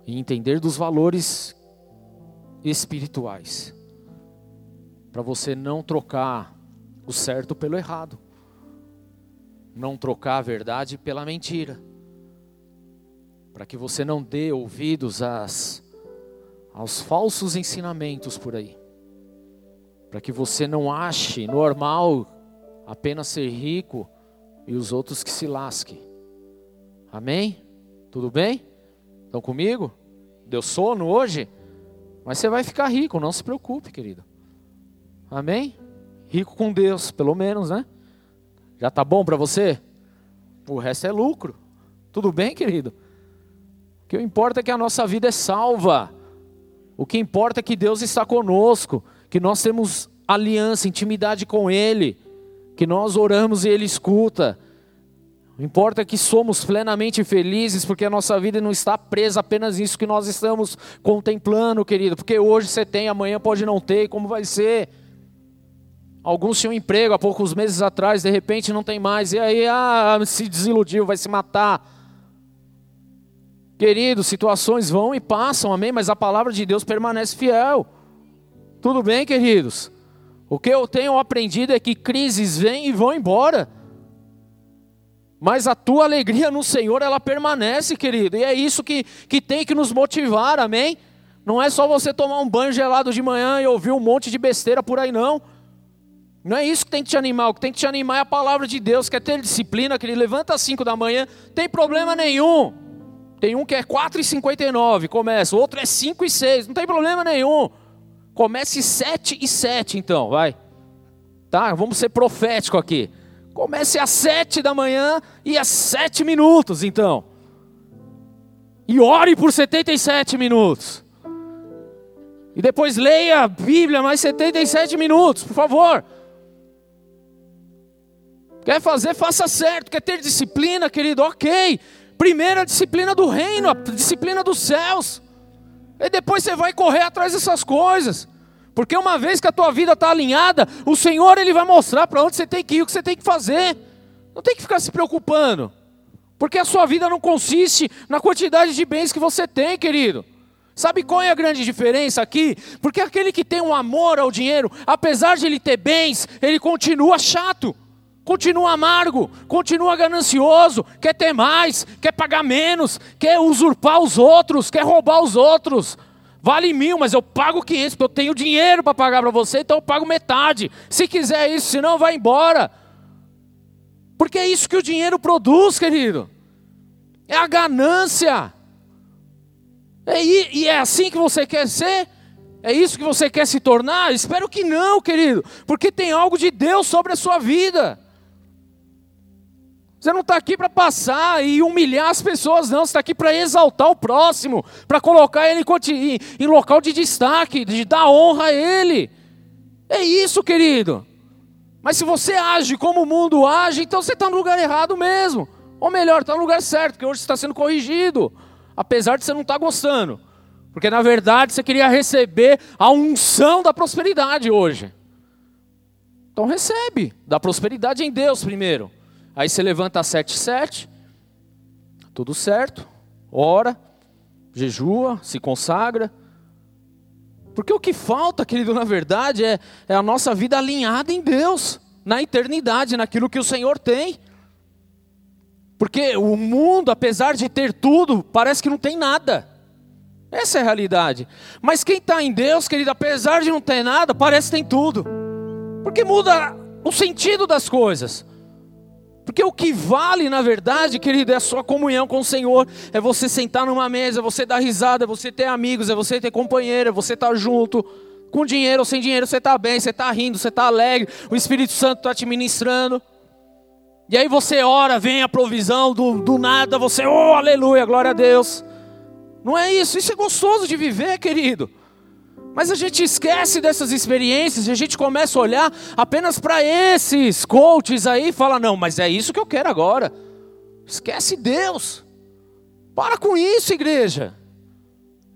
e entender dos valores espirituais, para você não trocar o certo pelo errado. não trocar a verdade pela mentira. Para que você não dê ouvidos às, aos falsos ensinamentos por aí. Para que você não ache normal apenas ser rico e os outros que se lasquem. Amém? Tudo bem? Estão comigo? Deu sono hoje? Mas você vai ficar rico, não se preocupe, querido. Amém? Rico com Deus, pelo menos, né? Já tá bom para você? O resto é lucro. Tudo bem, querido? O que importa é que a nossa vida é salva. O que importa é que Deus está conosco, que nós temos aliança, intimidade com Ele, que nós oramos e Ele escuta. O importa é que somos plenamente felizes, porque a nossa vida não está presa apenas nisso que nós estamos contemplando, querido. Porque hoje você tem, amanhã pode não ter, como vai ser? Alguns tinham emprego há poucos meses atrás, de repente não tem mais, e aí ah, se desiludiu, vai se matar. Querido, situações vão e passam, amém? Mas a palavra de Deus permanece fiel. Tudo bem, queridos? O que eu tenho aprendido é que crises vêm e vão embora. Mas a tua alegria no Senhor, ela permanece, querido. E é isso que, que tem que nos motivar, amém? Não é só você tomar um banho gelado de manhã e ouvir um monte de besteira por aí, não. Não é isso que tem que te animar. O que tem que te animar é a palavra de Deus, quer ter disciplina, que ele levanta às 5 da manhã, tem problema nenhum. Tem um que é 4 e 59, começa. O outro é 5 e 6, não tem problema nenhum. Comece 7 e 7, então, vai. Tá? Vamos ser profético aqui. Comece às sete da manhã e às sete minutos, então. E ore por 77 minutos. E depois leia a Bíblia mais 77 minutos, por favor. Quer fazer, faça certo. Quer ter disciplina, querido? Ok. Primeiro a disciplina do reino, a disciplina dos céus. E depois você vai correr atrás dessas coisas. Porque uma vez que a tua vida está alinhada, o Senhor ele vai mostrar para onde você tem que ir, o que você tem que fazer. Não tem que ficar se preocupando. Porque a sua vida não consiste na quantidade de bens que você tem, querido. Sabe qual é a grande diferença aqui? Porque aquele que tem um amor ao dinheiro, apesar de ele ter bens, ele continua chato, continua amargo, continua ganancioso, quer ter mais, quer pagar menos, quer usurpar os outros, quer roubar os outros. Vale mil, mas eu pago 500, porque eu tenho dinheiro para pagar para você, então eu pago metade. Se quiser isso, senão vai embora. Porque é isso que o dinheiro produz, querido. É a ganância. É, e é assim que você quer ser? É isso que você quer se tornar? Espero que não, querido. Porque tem algo de Deus sobre a sua vida. Você não está aqui para passar e humilhar as pessoas, não. Você está aqui para exaltar o próximo, para colocar ele em, local de destaque, de dar honra a ele. É isso, querido. Mas se você age como o mundo age, então você está no lugar errado mesmo. Ou melhor, está no lugar certo, porque hoje você está sendo corrigido. Apesar de você não estar tá gostando. Porque na verdade você queria receber a unção da prosperidade hoje. Então recebe da prosperidade em Deus primeiro. Aí você levanta às sete sete, tudo certo, ora, jejua, se consagra. Porque o que falta, querido, na verdade, é, é a nossa vida alinhada em Deus, na eternidade, naquilo que o Senhor tem. Porque o mundo, apesar de ter tudo, parece que não tem nada. Essa é a realidade. Mas quem está em Deus, querido, apesar de não ter nada, parece que tem tudo. Porque muda o sentido das coisas. Porque o que vale, na verdade, querido, é a sua comunhão com o Senhor. É você sentar numa mesa, é você dar risada, é você ter amigos, é você ter companheiro, é você estar junto. Com dinheiro ou sem dinheiro, você está bem, você está rindo, você está alegre. O Espírito Santo está te ministrando. E aí você ora, vem a provisão do, do nada, você, oh, aleluia, glória a Deus. Não é isso, isso é gostoso de viver, querido. Mas a gente esquece dessas experiências e a gente começa a olhar apenas para esses coaches aí e fala: não, mas é isso que eu quero agora. Esquece Deus. Para com isso, igreja.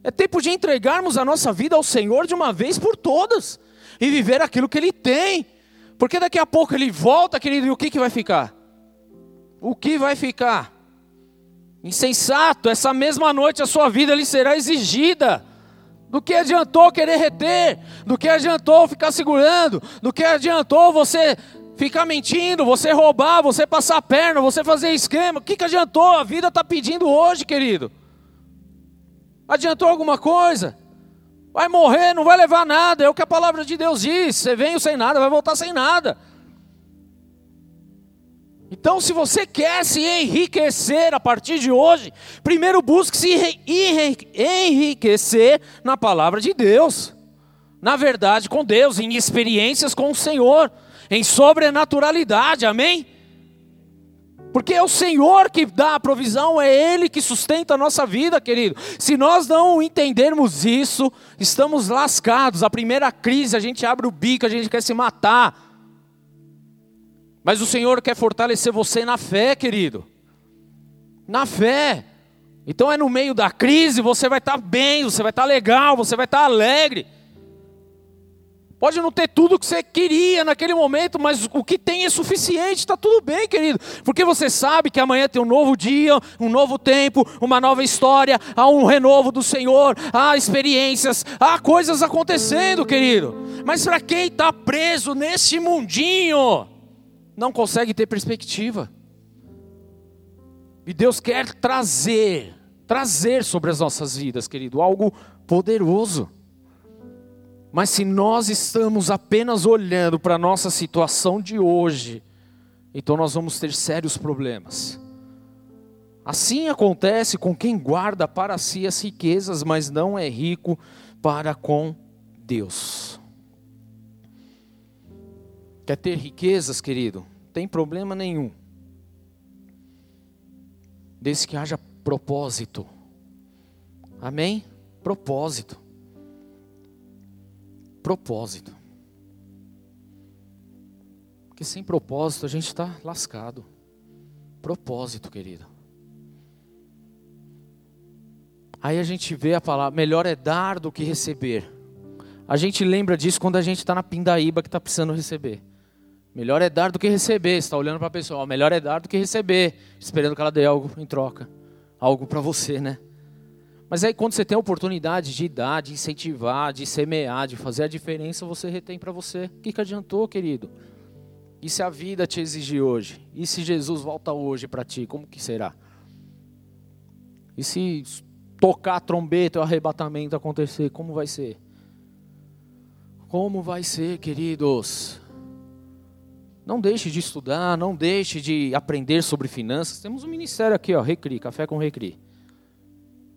É tempo de entregarmos a nossa vida ao Senhor de uma vez por todas e viver aquilo que Ele tem. Porque daqui a pouco Ele volta, querido, e o que, que vai ficar? O que vai ficar? Insensato, essa mesma noite a sua vida lhe será exigida. Do que adiantou querer reter? Do que adiantou ficar segurando? Do que adiantou você ficar mentindo, você roubar, você passar a perna, você fazer esquema. O que, que adiantou? A vida está pedindo hoje, querido. Adiantou alguma coisa? Vai morrer, não vai levar nada. É o que a palavra de Deus diz. Você veio sem nada, vai voltar sem nada. Então, se você quer se enriquecer a partir de hoje, primeiro busque se enriquecer na palavra de Deus, na verdade com Deus, em experiências com o Senhor, em sobrenaturalidade, amém? Porque é o Senhor que dá a provisão, é Ele que sustenta a nossa vida, querido. Se nós não entendermos isso, estamos lascados. A primeira crise, a gente abre o bico, a gente quer se matar. Mas o Senhor quer fortalecer você na fé, querido. Na fé. Então é no meio da crise, você vai estar tá bem, você vai estar tá legal, você vai estar tá alegre. Pode não ter tudo o que você queria naquele momento, mas o que tem é suficiente, está tudo bem, querido. Porque você sabe que amanhã tem um novo dia, um novo tempo, uma nova história, há um renovo do Senhor, há experiências, há coisas acontecendo, querido. Mas para quem está preso nesse mundinho, não consegue ter perspectiva. E Deus quer trazer, trazer sobre as nossas vidas, querido, algo poderoso. Mas se nós estamos apenas olhando para a nossa situação de hoje, então nós vamos ter sérios problemas. Assim acontece com quem guarda para si as riquezas, mas não é rico para com Deus. Quer ter riquezas, querido? Tem problema nenhum. Desde que haja propósito. Amém? Propósito. Propósito. Porque sem propósito a gente está lascado. Propósito, querido. Aí a gente vê a palavra: melhor é dar do que receber. A gente lembra disso quando a gente está na pindaíba que está precisando receber. Melhor é dar do que receber. Está olhando para a pessoa, melhor é dar do que receber, esperando que ela dê algo em troca, algo para você, né? Mas aí quando você tem a oportunidade de dar, de incentivar, de semear, de fazer a diferença, você retém para você. O que, que adiantou, querido? E se a vida te exigir hoje? E se Jesus volta hoje para ti, como que será? E se tocar a trombeta e o arrebatamento acontecer, como vai ser? Como vai ser, queridos? Não deixe de estudar, não deixe de aprender sobre finanças. Temos um ministério aqui, ó, Recri, Café com Recri,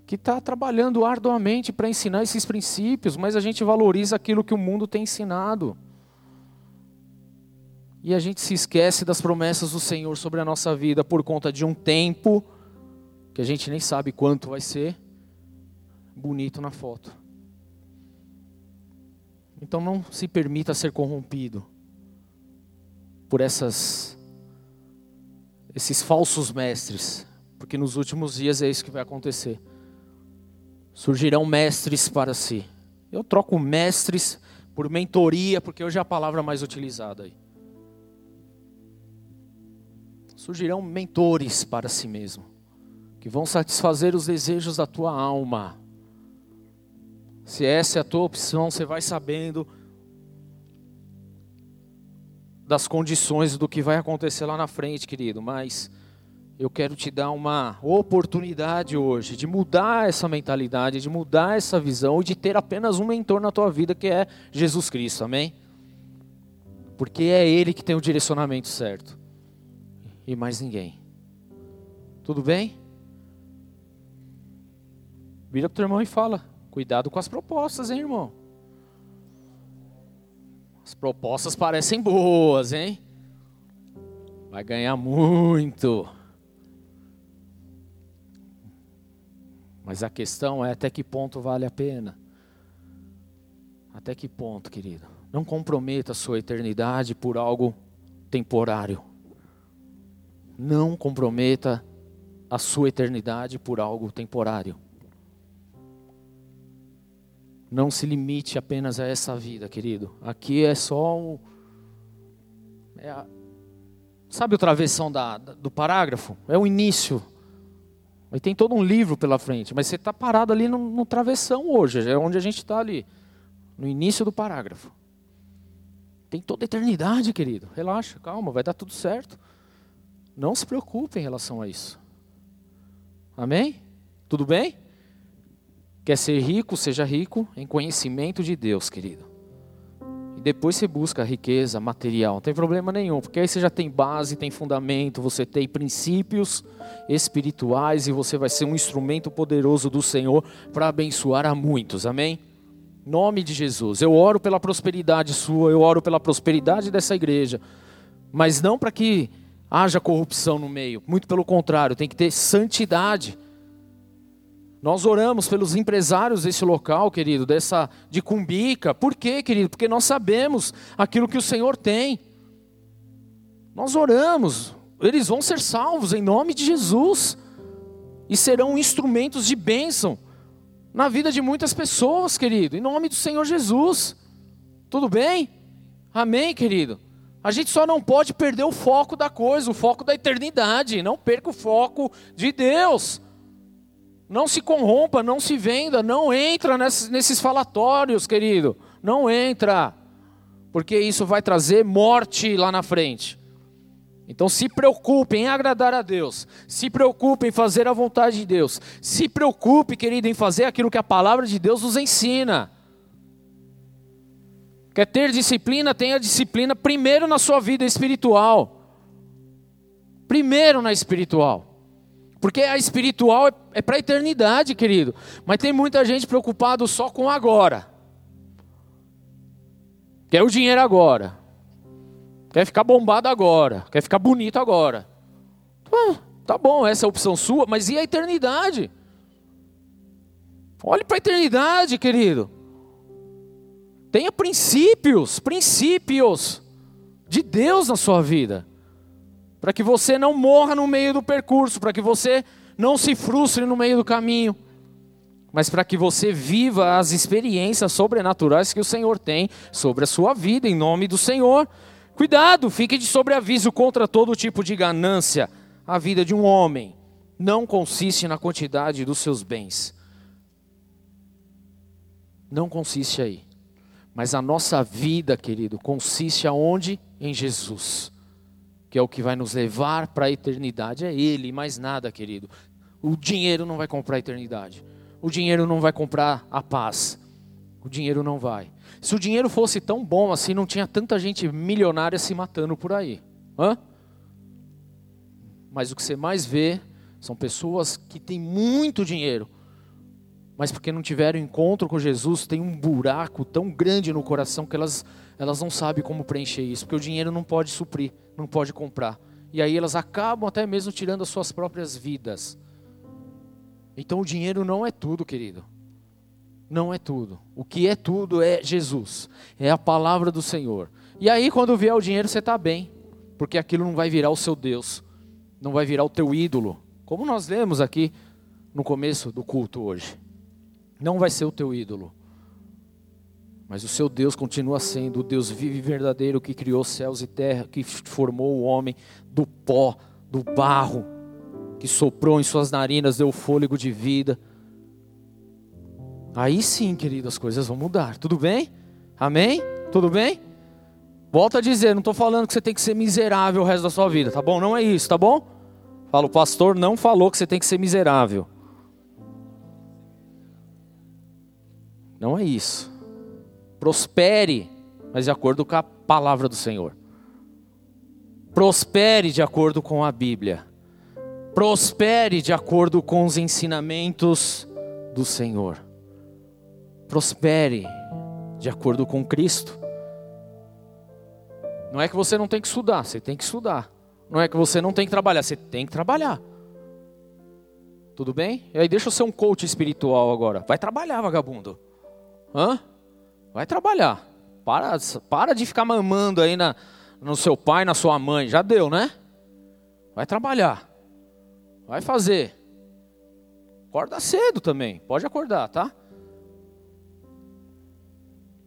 que está trabalhando arduamente para ensinar esses princípios, mas a gente valoriza aquilo que o mundo tem ensinado. E a gente se esquece das promessas do Senhor sobre a nossa vida por conta de um tempo que a gente nem sabe quanto vai ser bonito na foto. Então não se permita ser corrompido por essas esses falsos mestres, porque nos últimos dias é isso que vai acontecer. Surgirão mestres para si. Eu troco mestres por mentoria, porque hoje é a palavra mais utilizada aí. Surgirão mentores para si mesmo, que vão satisfazer os desejos da tua alma. Se essa é a tua opção, você vai sabendo das condições do que vai acontecer lá na frente, querido, mas eu quero te dar uma oportunidade hoje de mudar essa mentalidade, de mudar essa visão e de ter apenas um mentor na tua vida que é Jesus Cristo, amém? Porque é Ele que tem o direcionamento certo e mais ninguém. Tudo bem? Vira para o teu irmão e fala: cuidado com as propostas, hein, irmão? As propostas parecem boas, hein? Vai ganhar muito. Mas a questão é até que ponto vale a pena. Até que ponto, querido? Não comprometa a sua eternidade por algo temporário. Não comprometa a sua eternidade por algo temporário. Não se limite apenas a essa vida, querido. Aqui é só um. É a... Sabe o travessão da, do parágrafo? É o início. Aí tem todo um livro pela frente, mas você está parado ali no, no travessão hoje, é onde a gente está ali, no início do parágrafo. Tem toda a eternidade, querido. Relaxa, calma, vai dar tudo certo. Não se preocupe em relação a isso. Amém? Tudo bem? Quer ser rico, seja rico em conhecimento de Deus, querido. E depois você busca riqueza material, não tem problema nenhum, porque aí você já tem base, tem fundamento, você tem princípios espirituais e você vai ser um instrumento poderoso do Senhor para abençoar a muitos. Amém? Nome de Jesus. Eu oro pela prosperidade sua, eu oro pela prosperidade dessa igreja, mas não para que haja corrupção no meio. Muito pelo contrário, tem que ter santidade. Nós oramos pelos empresários desse local, querido, dessa de Cumbica. Por quê, querido? Porque nós sabemos aquilo que o Senhor tem. Nós oramos, eles vão ser salvos em nome de Jesus e serão instrumentos de bênção na vida de muitas pessoas, querido, em nome do Senhor Jesus. Tudo bem? Amém, querido? A gente só não pode perder o foco da coisa, o foco da eternidade. Não perca o foco de Deus. Não se corrompa, não se venda, não entra nesses, nesses falatórios, querido. Não entra. Porque isso vai trazer morte lá na frente. Então se preocupe em agradar a Deus. Se preocupe em fazer a vontade de Deus. Se preocupe, querido, em fazer aquilo que a palavra de Deus nos ensina. Quer ter disciplina? Tenha disciplina primeiro na sua vida espiritual. Primeiro na espiritual. Porque a espiritual é, é para a eternidade, querido. Mas tem muita gente preocupado só com agora. Quer o dinheiro agora. Quer ficar bombado agora. Quer ficar bonito agora. Ah, tá bom, essa é a opção sua, mas e a eternidade? Olhe para a eternidade, querido. Tenha princípios, princípios de Deus na sua vida. Para que você não morra no meio do percurso, para que você não se frustre no meio do caminho, mas para que você viva as experiências sobrenaturais que o Senhor tem sobre a sua vida, em nome do Senhor. Cuidado, fique de sobreaviso contra todo tipo de ganância. A vida de um homem não consiste na quantidade dos seus bens. Não consiste aí. Mas a nossa vida, querido, consiste aonde? Em Jesus. Que é o que vai nos levar para a eternidade. É Ele, mais nada, querido. O dinheiro não vai comprar a eternidade. O dinheiro não vai comprar a paz. O dinheiro não vai. Se o dinheiro fosse tão bom assim, não tinha tanta gente milionária se matando por aí. Hã? Mas o que você mais vê são pessoas que têm muito dinheiro, mas porque não tiveram encontro com Jesus, tem um buraco tão grande no coração que elas, elas não sabem como preencher isso, porque o dinheiro não pode suprir, não pode comprar. E aí elas acabam até mesmo tirando as suas próprias vidas. Então o dinheiro não é tudo, querido. Não é tudo. O que é tudo é Jesus, é a palavra do Senhor. E aí, quando vier o dinheiro, você está bem, porque aquilo não vai virar o seu Deus, não vai virar o teu ídolo, como nós lemos aqui no começo do culto hoje não vai ser o teu ídolo. Mas o seu Deus continua sendo o Deus vivo e verdadeiro que criou céus e terra, que formou o homem do pó, do barro, que soprou em suas narinas, deu fôlego de vida. Aí sim, querido, as coisas vão mudar. Tudo bem? Amém? Tudo bem? Volto a dizer, não estou falando que você tem que ser miserável o resto da sua vida, tá bom? Não é isso, tá bom? Fala, o pastor não falou que você tem que ser miserável. Não é isso. Prospere, mas de acordo com a palavra do Senhor. Prospere de acordo com a Bíblia. Prospere de acordo com os ensinamentos do Senhor. Prospere de acordo com Cristo. Não é que você não tem que estudar, você tem que estudar. Não é que você não tem que trabalhar, você tem que trabalhar. Tudo bem? E aí deixa eu ser um coach espiritual agora. Vai trabalhar, vagabundo. Hã? Vai trabalhar. Para, para de ficar mamando aí na, no seu pai, na sua mãe. Já deu, né? Vai trabalhar. Vai fazer. Acorda cedo também. Pode acordar, tá?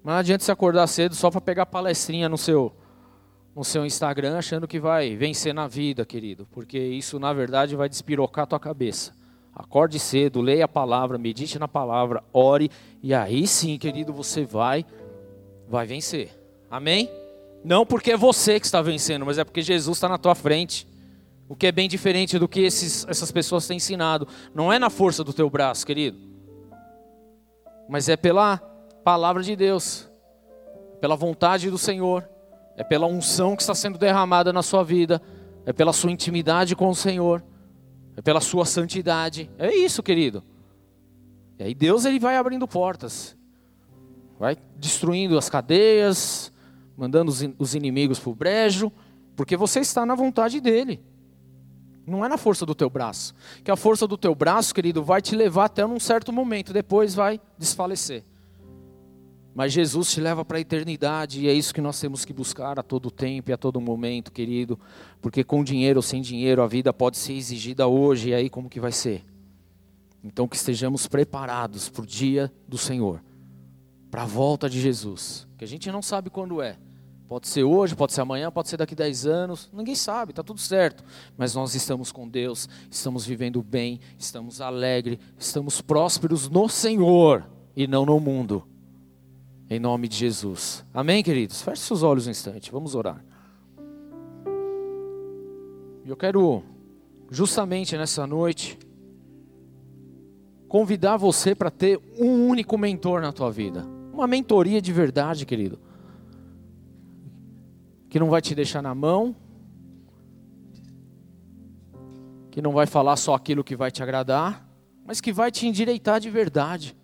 Mas não adianta se acordar cedo só para pegar palestrinha no seu, no seu Instagram achando que vai vencer na vida, querido. Porque isso, na verdade, vai despirocar a tua cabeça. Acorde cedo, leia a palavra, medite na palavra, ore e aí sim, querido, você vai vai vencer. Amém? Não porque é você que está vencendo, mas é porque Jesus está na tua frente. O que é bem diferente do que esses, essas pessoas têm ensinado. Não é na força do teu braço, querido. Mas é pela palavra de Deus. Pela vontade do Senhor. É pela unção que está sendo derramada na sua vida. É pela sua intimidade com o Senhor. É pela sua santidade. É isso, querido. E aí Deus ele vai abrindo portas. Vai destruindo as cadeias, mandando os inimigos para o brejo, porque você está na vontade dele. Não é na força do teu braço. Que a força do teu braço, querido, vai te levar até um certo momento, depois vai desfalecer. Mas Jesus te leva para a eternidade e é isso que nós temos que buscar a todo tempo e a todo momento, querido, porque com dinheiro ou sem dinheiro a vida pode ser exigida hoje e aí como que vai ser? Então que estejamos preparados para o dia do Senhor, para a volta de Jesus, que a gente não sabe quando é. Pode ser hoje, pode ser amanhã, pode ser daqui a 10 anos, ninguém sabe, está tudo certo. Mas nós estamos com Deus, estamos vivendo bem, estamos alegres, estamos prósperos no Senhor e não no mundo. Em nome de Jesus. Amém, queridos? Feche seus olhos um instante, vamos orar. Eu quero, justamente nessa noite, convidar você para ter um único mentor na tua vida. Uma mentoria de verdade, querido que não vai te deixar na mão, que não vai falar só aquilo que vai te agradar, mas que vai te endireitar de verdade,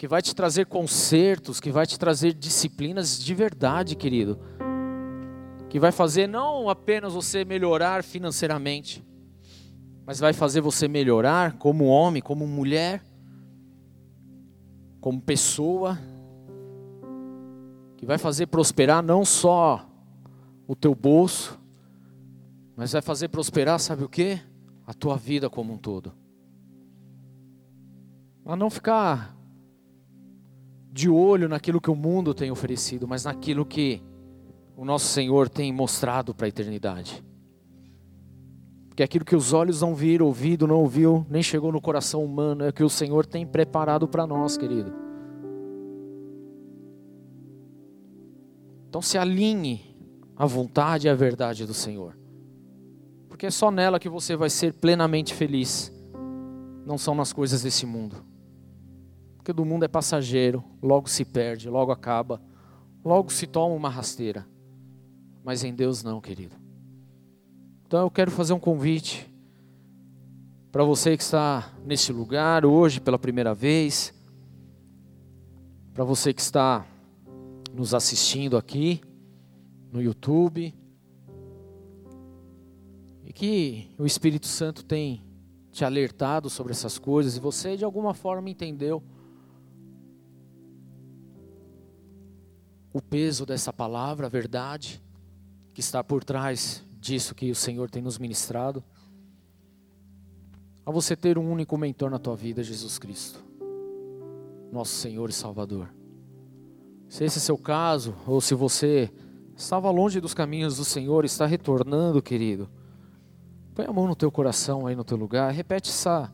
que vai te trazer consertos, que vai te trazer disciplinas de verdade, querido, que vai fazer não apenas você melhorar financeiramente, mas vai fazer você melhorar como homem, como mulher, como pessoa, que vai fazer prosperar não só o teu bolso, mas vai fazer prosperar, sabe o que? A tua vida como um todo. A não ficar de olho naquilo que o mundo tem oferecido, mas naquilo que o nosso Senhor tem mostrado para a eternidade. Porque aquilo que os olhos não viram, ouvido não ouviu, nem chegou no coração humano, é o que o Senhor tem preparado para nós, querido. Então se alinhe à vontade e à verdade do Senhor. Porque é só nela que você vai ser plenamente feliz. Não são nas coisas desse mundo. Do mundo é passageiro, logo se perde, logo acaba, logo se toma uma rasteira. Mas em Deus não, querido. Então eu quero fazer um convite para você que está neste lugar hoje pela primeira vez, para você que está nos assistindo aqui no YouTube. E que o Espírito Santo tem te alertado sobre essas coisas e você de alguma forma entendeu o peso dessa palavra, a verdade que está por trás disso que o Senhor tem nos ministrado. A você ter um único mentor na tua vida, Jesus Cristo, nosso Senhor e Salvador. Se esse é seu caso, ou se você estava longe dos caminhos do Senhor, está retornando, querido, põe a mão no teu coração aí no teu lugar, repete essa,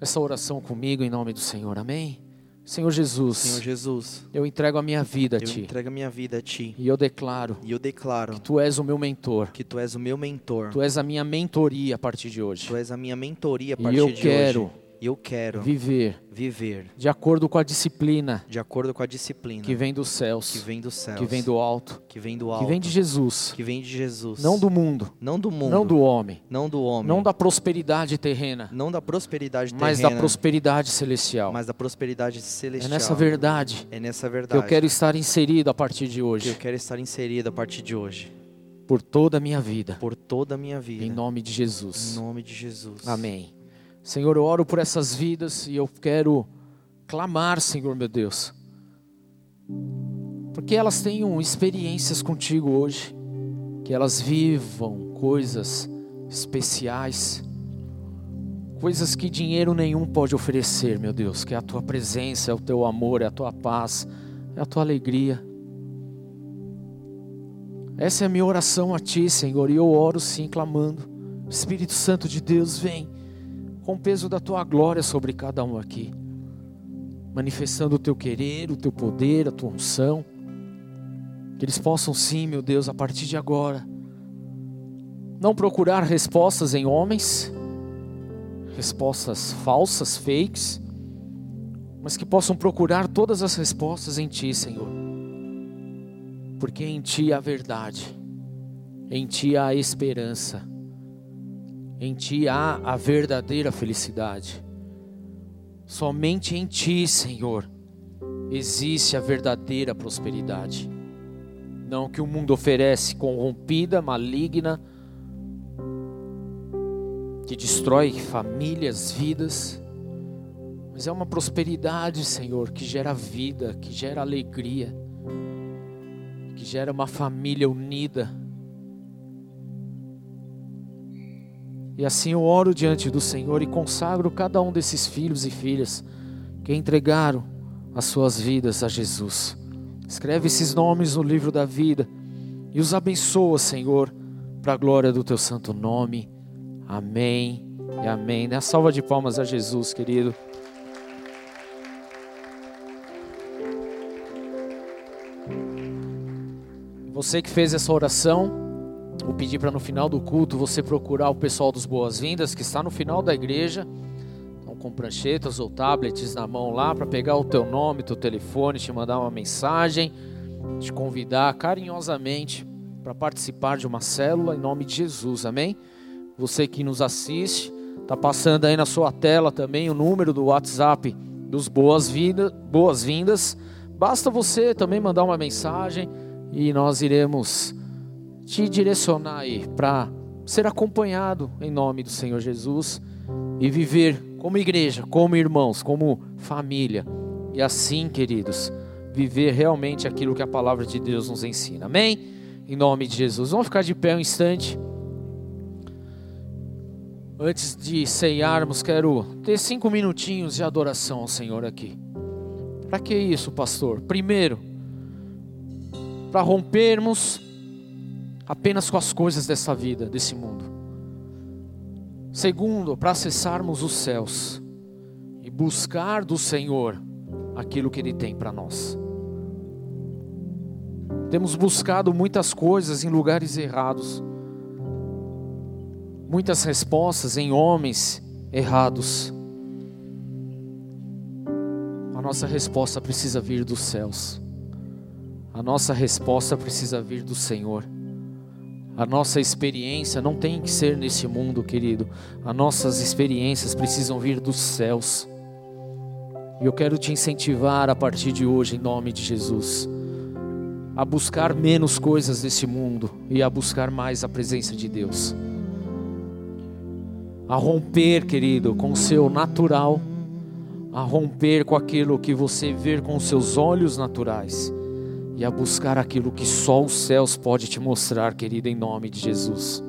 essa oração comigo em nome do Senhor, amém? Senhor Jesus, Senhor Jesus, eu entrego a minha vida a eu Ti. entrego a minha vida a Ti. E eu declaro E eu declaro que Tu és o meu mentor. que Tu és o meu mentor. Tu és a minha mentoria a partir de hoje. Tu és a minha mentoria a partir eu de hoje. E eu quero viver viver de acordo com a disciplina de acordo com a disciplina que vem dos céus, que vem dos céus, que vem do alto, que vem do que alto, vem de Jesus, que vem de Jesus, não do mundo, não do mundo, não do homem, não do homem, não da prosperidade terrena, não da prosperidade mas terrena, da prosperidade celestial. mas da prosperidade É celestial. nessa verdade É nessa que verdade eu quero estar inserido a partir de que eu hoje, quero estar inserido a partir de hoje, por toda a minha vida, por toda a minha vida, em nome de em Jesus. nome de Jesus. Amém. Senhor, eu oro por essas vidas e eu quero clamar, Senhor meu Deus, porque elas tenham experiências contigo hoje, que elas vivam coisas especiais, coisas que dinheiro nenhum pode oferecer, meu Deus, que é a tua presença, é o teu amor, é a tua paz, é a tua alegria. Essa é a minha oração a Ti, Senhor, e eu oro sim, clamando. Espírito Santo de Deus, vem com o peso da Tua glória sobre cada um aqui, manifestando o Teu querer, o Teu poder, a Tua unção. Que eles possam sim, meu Deus, a partir de agora, não procurar respostas em homens, respostas falsas, fakes, mas que possam procurar todas as respostas em Ti, Senhor. Porque em Ti há verdade, em Ti há esperança, em Ti há a verdadeira felicidade. Somente em Ti, Senhor, existe a verdadeira prosperidade. Não que o mundo oferece corrompida, maligna, que destrói famílias, vidas, mas é uma prosperidade, Senhor, que gera vida, que gera alegria, que gera uma família unida. E assim eu oro diante do Senhor e consagro cada um desses filhos e filhas que entregaram as suas vidas a Jesus. Escreve esses nomes no livro da vida e os abençoa, Senhor, para a glória do teu santo nome. Amém e amém. Dê a salva de palmas a Jesus, querido. Você que fez essa oração, vou pedir para no final do culto você procurar o pessoal dos Boas-Vindas que está no final da igreja, estão com pranchetas ou tablets na mão lá para pegar o teu nome, teu telefone, te mandar uma mensagem, te convidar carinhosamente para participar de uma célula em nome de Jesus, amém? Você que nos assiste, está passando aí na sua tela também o número do WhatsApp dos Boas-Vindas. Boas. Basta você também mandar uma mensagem e nós iremos te direcionar aí para ser acompanhado em nome do Senhor Jesus e viver como igreja, como irmãos, como família. E assim, queridos, viver realmente aquilo que a palavra de Deus nos ensina. Amém? Em nome de Jesus. Vamos ficar de pé um instante. Antes de ceiarmos, quero ter cinco minutinhos de adoração ao Senhor aqui. Para que isso, pastor? Primeiro, para rompermos apenas com as coisas dessa vida, desse mundo. Segundo, para acessarmos os céus e buscar do Senhor aquilo que Ele tem para nós. Temos buscado muitas coisas em lugares errados muitas respostas em homens errados. A nossa resposta precisa vir dos céus. A nossa resposta precisa vir do Senhor. A nossa experiência não tem que ser nesse mundo, querido. As nossas experiências precisam vir dos céus. E eu quero te incentivar a partir de hoje, em nome de Jesus, a buscar menos coisas desse mundo e a buscar mais a presença de Deus a romper, querido, com o seu natural, a romper com aquilo que você vê com os seus olhos naturais e a buscar aquilo que só os céus pode te mostrar, querido, em nome de Jesus.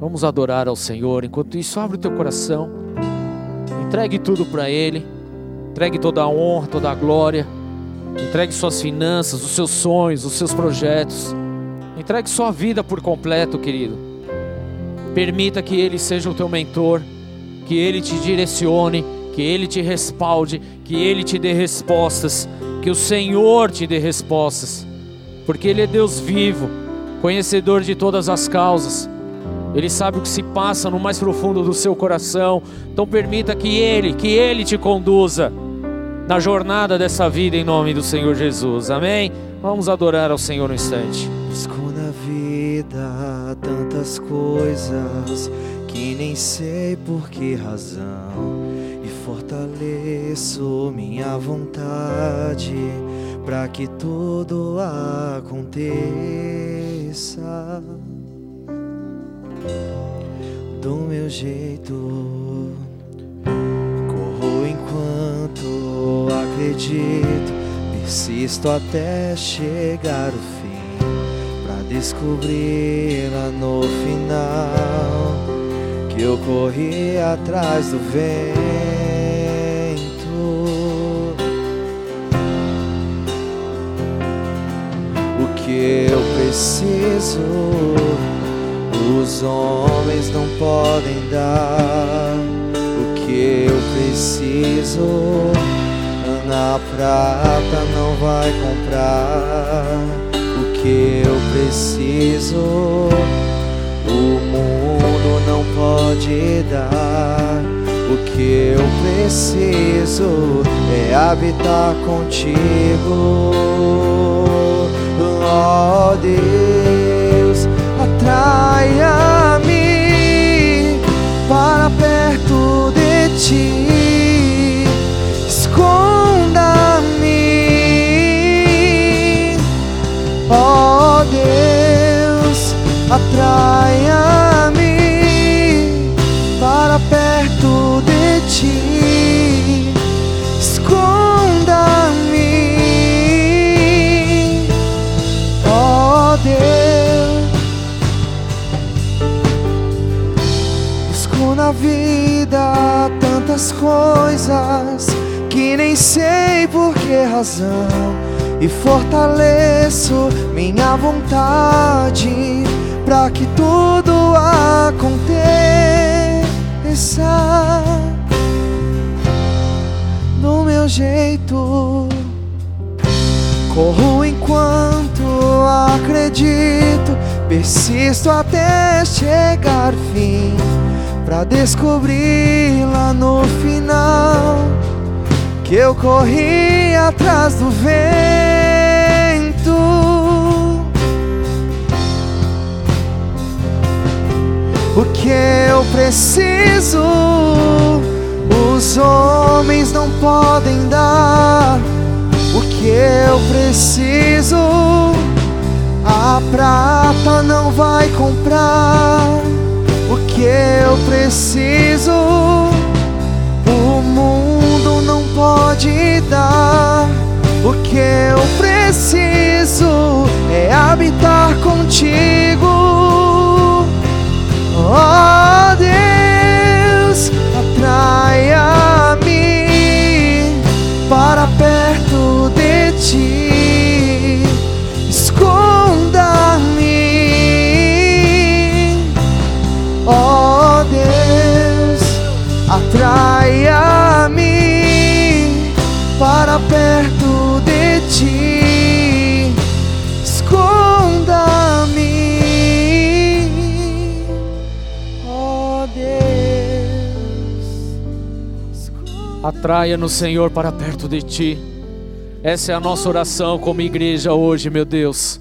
Vamos adorar ao Senhor. Enquanto isso, abre o teu coração, entregue tudo para Ele, entregue toda a honra, toda a glória, entregue suas finanças, os seus sonhos, os seus projetos, entregue sua vida por completo, querido. Permita que Ele seja o teu mentor, que Ele te direcione, que Ele te respalde, que Ele te dê respostas, que o Senhor te dê respostas, porque Ele é Deus vivo, conhecedor de todas as causas. Ele sabe o que se passa no mais profundo do seu coração. Então permita que Ele, que Ele te conduza na jornada dessa vida em nome do Senhor Jesus. Amém? Vamos adorar ao Senhor um instante vida tantas coisas que nem sei por que razão fortaleço minha vontade para que tudo aconteça do meu jeito. Corro enquanto acredito, persisto até chegar o fim descobri lá no final que eu corri atrás do vento. Que eu preciso, os homens não podem dar. O que eu preciso, na prata não vai comprar que eu preciso, o mundo não pode dar. O que eu preciso é habitar contigo, ó Deus, atraia-me para perto de ti, esconda-me, ó Deus, atraia-me tantas coisas que nem sei por que razão e fortaleço minha vontade para que tudo aconteça do meu jeito. Corro enquanto acredito, persisto até chegar fim, pra descobrir lá no final que eu corri atrás do vento. O que eu preciso, os homens não podem dar. O que eu preciso, a prata não vai comprar. Que eu preciso, o mundo não pode dar. O que eu preciso é habitar contigo. Atraia-nos, Senhor, para perto de Ti. Essa é a nossa oração como igreja hoje, meu Deus.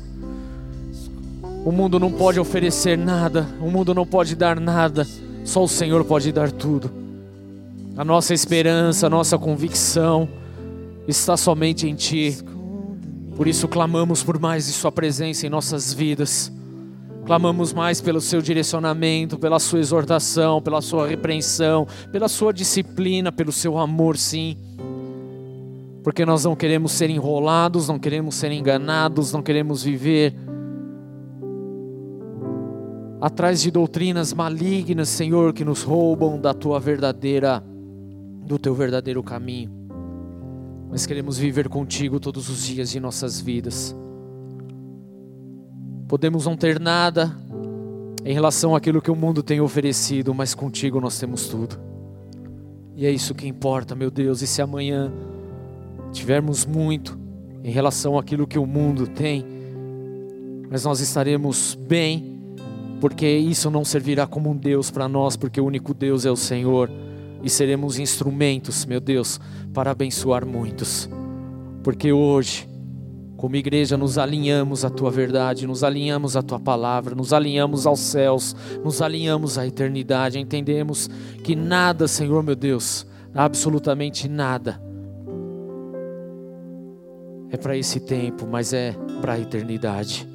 O mundo não pode oferecer nada, o mundo não pode dar nada, só o Senhor pode dar tudo. A nossa esperança, a nossa convicção está somente em Ti. Por isso clamamos por mais de Sua presença em nossas vidas. Clamamos mais pelo seu direcionamento, pela sua exortação, pela sua repreensão, pela sua disciplina, pelo seu amor, sim. Porque nós não queremos ser enrolados, não queremos ser enganados, não queremos viver atrás de doutrinas malignas, Senhor, que nos roubam da tua verdadeira do teu verdadeiro caminho. Mas queremos viver contigo todos os dias de nossas vidas. Podemos não ter nada em relação àquilo que o mundo tem oferecido, mas contigo nós temos tudo. E é isso que importa, meu Deus. E se amanhã tivermos muito em relação àquilo que o mundo tem, mas nós estaremos bem, porque isso não servirá como um Deus para nós, porque o único Deus é o Senhor, e seremos instrumentos, meu Deus, para abençoar muitos. Porque hoje, como igreja, nos alinhamos à tua verdade, nos alinhamos à tua palavra, nos alinhamos aos céus, nos alinhamos à eternidade. Entendemos que nada, Senhor meu Deus, absolutamente nada, é para esse tempo, mas é para a eternidade.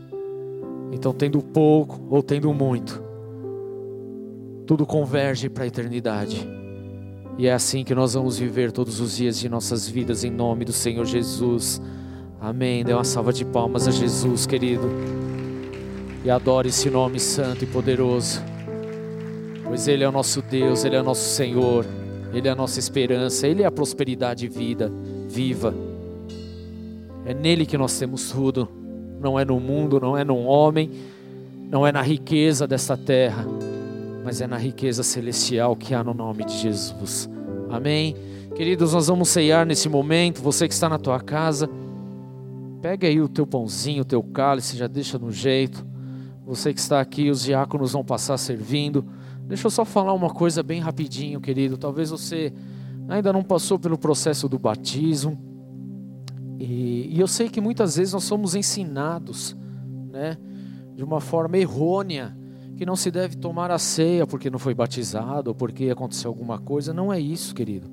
Então, tendo pouco ou tendo muito, tudo converge para a eternidade. E é assim que nós vamos viver todos os dias de nossas vidas, em nome do Senhor Jesus. Amém. Dê uma salva de palmas a Jesus, querido. E adore esse nome santo e poderoso. Pois Ele é o nosso Deus, Ele é o nosso Senhor, Ele é a nossa esperança, Ele é a prosperidade e vida viva. É nele que nós temos tudo. Não é no mundo, não é no homem, não é na riqueza desta terra, mas é na riqueza celestial que há no nome de Jesus. Amém. Queridos, nós vamos ceiar nesse momento. Você que está na tua casa, Pega aí o teu pãozinho, o teu cálice, já deixa no jeito. Você que está aqui, os diáconos vão passar servindo. Deixa eu só falar uma coisa bem rapidinho, querido. Talvez você ainda não passou pelo processo do batismo. E, e eu sei que muitas vezes nós somos ensinados, né, de uma forma errônea, que não se deve tomar a ceia porque não foi batizado ou porque aconteceu alguma coisa. Não é isso, querido.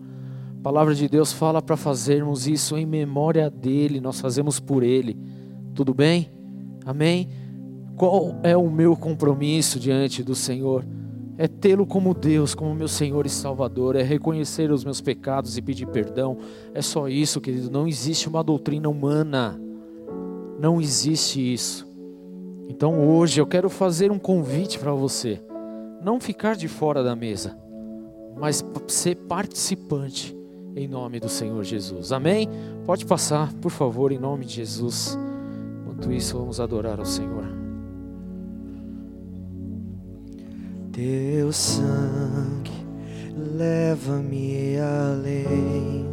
A palavra de Deus fala para fazermos isso em memória dele, nós fazemos por ele. Tudo bem? Amém? Qual é o meu compromisso diante do Senhor? É tê-lo como Deus, como meu Senhor e Salvador, é reconhecer os meus pecados e pedir perdão. É só isso, querido. Não existe uma doutrina humana. Não existe isso. Então hoje eu quero fazer um convite para você. Não ficar de fora da mesa, mas ser participante em nome do Senhor Jesus. Amém? Pode passar, por favor, em nome de Jesus. Enquanto isso, vamos adorar ao Senhor. Teu sangue leva-me além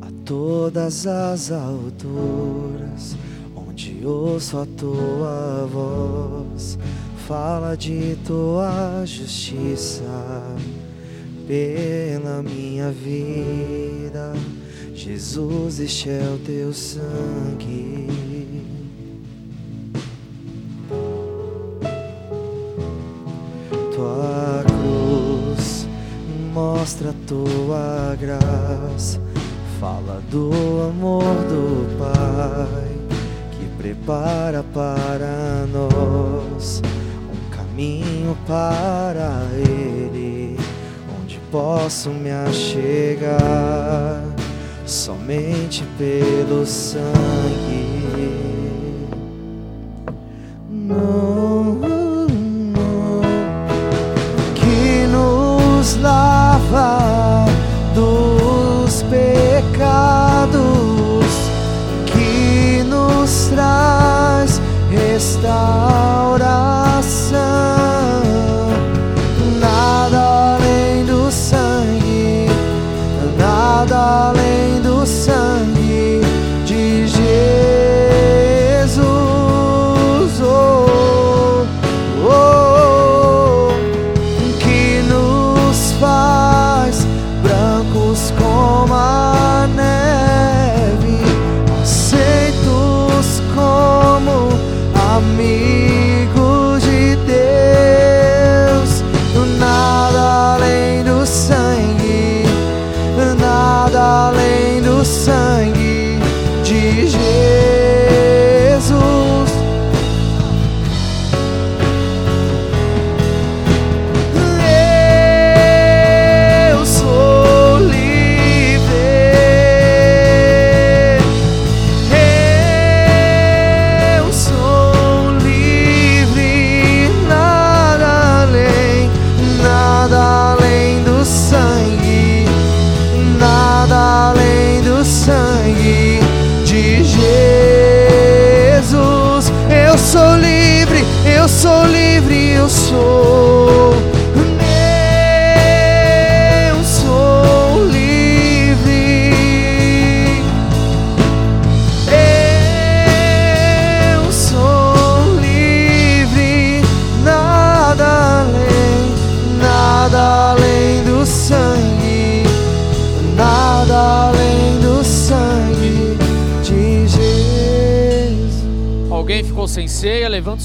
a todas as alturas, onde ouço a tua voz, fala de tua justiça pela minha vida. Jesus, este é o teu sangue. Mostra a tua graça, fala do amor do Pai que prepara para nós um caminho para Ele, posso me achegar somente pelo sangue. Não dos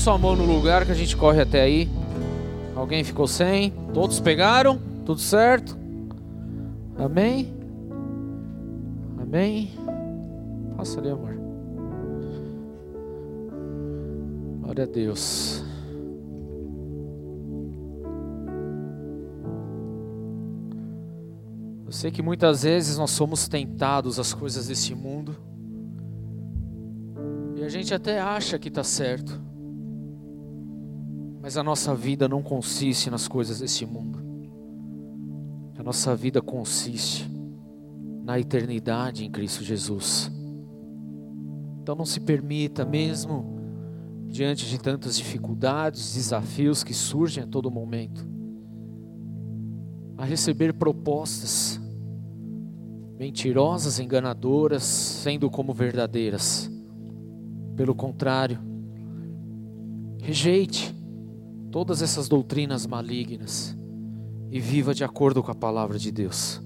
sua mão no lugar que a gente corre até aí. Alguém ficou sem? Todos pegaram? Tudo certo? Amém? Amém? Passa ali, amor. Glória a Deus. Eu sei que muitas vezes nós somos tentados às coisas desse mundo a gente até acha que está certo, mas a nossa vida não consiste nas coisas desse mundo. A nossa vida consiste na eternidade em Cristo Jesus. Então não se permita, mesmo diante de tantas dificuldades, desafios que surgem a todo momento, a receber propostas mentirosas, enganadoras, sendo como verdadeiras Pelo contrário, rejeite todas essas doutrinas malignas e viva de acordo com a palavra de Deus.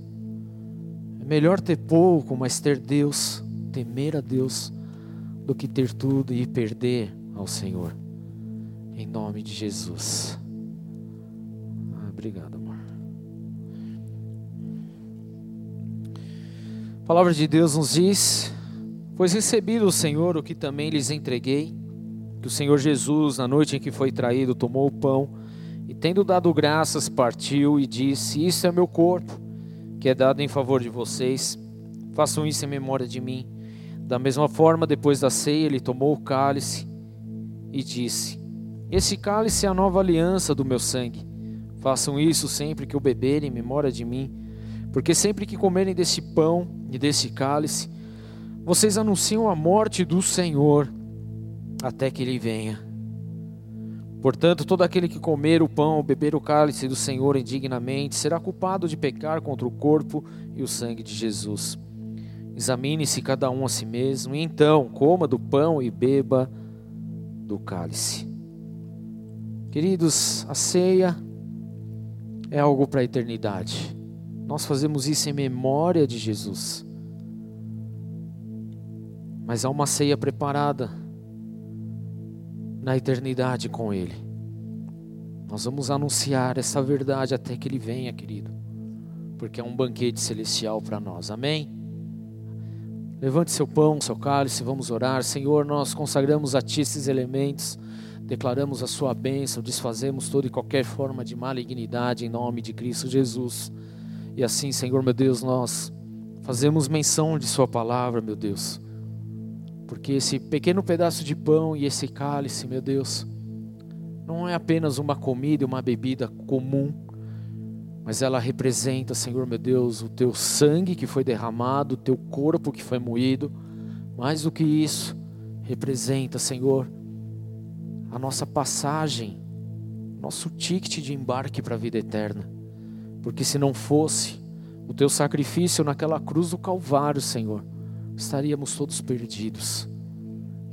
É melhor ter pouco, mas ter Deus, temer a Deus, do que ter tudo e perder ao Senhor. Em nome de Jesus. Ah, obrigado, amor. A palavra de Deus nos diz: Pois recebi do Senhor o que também lhes entreguei, que o Senhor Jesus, na noite em que foi traído, tomou o pão e, tendo dado graças, partiu e disse: Isso é meu corpo, que é dado em favor de vocês. Façam isso em memória de mim. Da mesma forma, depois da ceia, ele tomou o cálice e disse: Esse cálice é a nova aliança do meu sangue. Façam isso sempre que o beberem em memória de mim, porque sempre que comerem desse pão e desse cálice, vocês anunciam a morte do Senhor até que ele venha. Portanto, todo aquele que comer o pão ou beber o cálice do Senhor indignamente será culpado de pecar contra o corpo e o sangue de Jesus. Examine-se cada um a si mesmo, e então coma do pão e beba do cálice. Queridos, a ceia é algo para a eternidade. Nós fazemos isso em memória de Jesus. Mas há uma ceia preparada na eternidade com Ele. Nós vamos anunciar essa verdade até que Ele venha, querido, porque é um banquete celestial para nós. Amém? Levante seu pão, seu cálice, vamos orar. Senhor, nós consagramos a Ti esses elementos, declaramos a Sua bênção, desfazemos toda e qualquer forma de malignidade em nome de Cristo Jesus. E assim, Senhor, meu Deus, nós fazemos menção de Sua palavra, meu Deus, porque esse pequeno pedaço de pão e esse cálice, meu Deus, não é apenas uma comida e uma bebida comum, mas ela representa, Senhor meu Deus, o teu sangue que foi derramado, o teu corpo que foi moído. Mais do que isso, representa, Senhor, a nossa passagem, nosso ticket de embarque para a vida eterna. Porque se não fosse o teu sacrifício naquela cruz do Calvário, Senhor, estaríamos todos perdidos.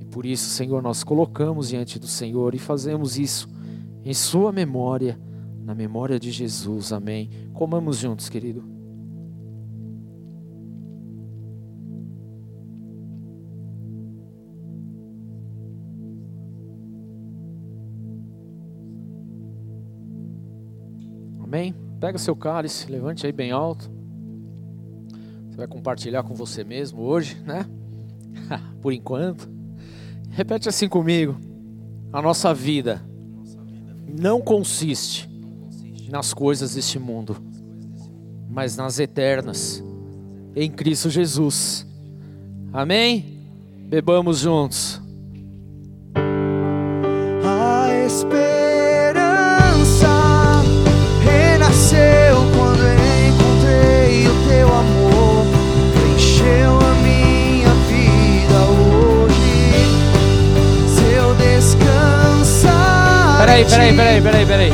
E por isso, Senhor, nós colocamos diante do Senhor e fazemos isso em Sua memória na memória de Jesus, amém. Comamos juntos, querido. Amém? Pega seu cálice, levante aí bem alto. Vai compartilhar com você mesmo hoje, né? Por enquanto. Repete assim comigo. A nossa vida não consiste nas coisas deste mundo, mas nas eternas, em Cristo Jesus. Amém? Bebamos juntos. Peraí, peraí, peraí, peraí, peraí.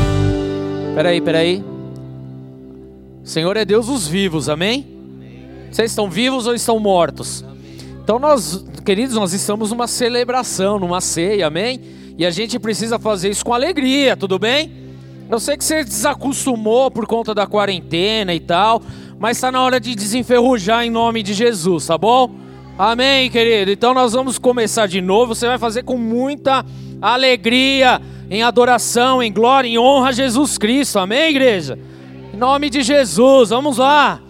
Peraí, peraí. O Senhor é Deus dos vivos, amém? Vocês estão vivos ou estão mortos? Então nós, queridos, nós estamos numa celebração, numa ceia, amém? E a gente precisa fazer isso com alegria, tudo bem? Eu sei que você desacostumou por conta da quarentena e tal, mas está na hora de desenferrujar em nome de Jesus, tá bom? Amém, querido? Então nós vamos começar de novo. Você vai fazer com muita alegria, em adoração, em glória, em honra a Jesus Cristo, amém, igreja? Em nome de Jesus, vamos lá.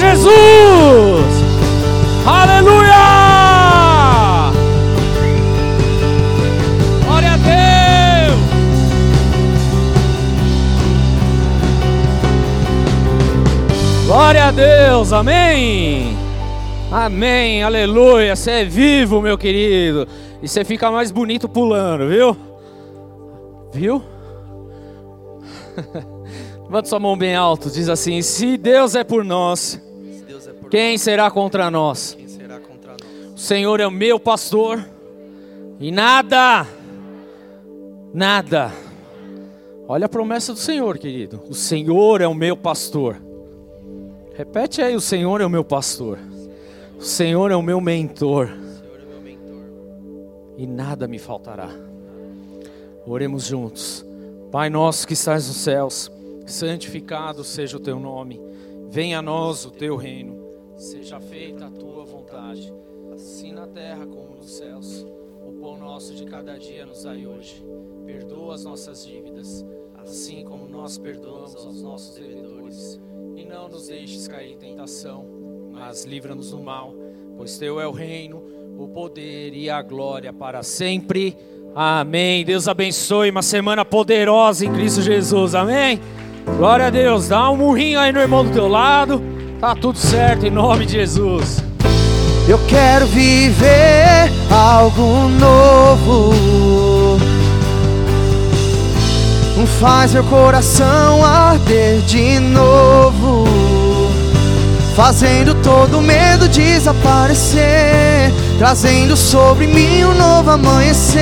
Jesus! Aleluia! Glória a Deus! Glória a Deus, amém! Amém, aleluia! Você é vivo, meu querido, e você fica mais bonito pulando, viu? Viu? Levanta sua mão bem alto, diz assim: Se Deus é por nós, quem será contra nós? O Senhor é o meu pastor e nada, nada. Olha a promessa do Senhor, querido. O Senhor é o meu pastor. Repete aí: O Senhor é o meu pastor. O Senhor é o meu mentor. É meu mentor. E nada me faltará. Oremos juntos. Pai nosso que estás nos céus santificado seja o teu nome. Venha a nós o teu reino. Seja feita a tua vontade, assim na terra como nos céus. O pão nosso de cada dia nos dai hoje. Perdoa as nossas dívidas, assim como nós perdoamos aos nossos devedores. E não nos deixes cair em tentação, mas livra-nos do mal, pois teu é o reino, o poder e a glória para sempre. Amém. Deus abençoe uma semana poderosa em Cristo Jesus. Amém. Glória a Deus. Dá um murrinho aí no irmão do teu lado. Tá tudo certo em nome de Jesus. Eu quero viver algo novo. Faz meu coração arder de novo. Fazendo todo medo desaparecer. Trazendo sobre mim um novo amanhecer.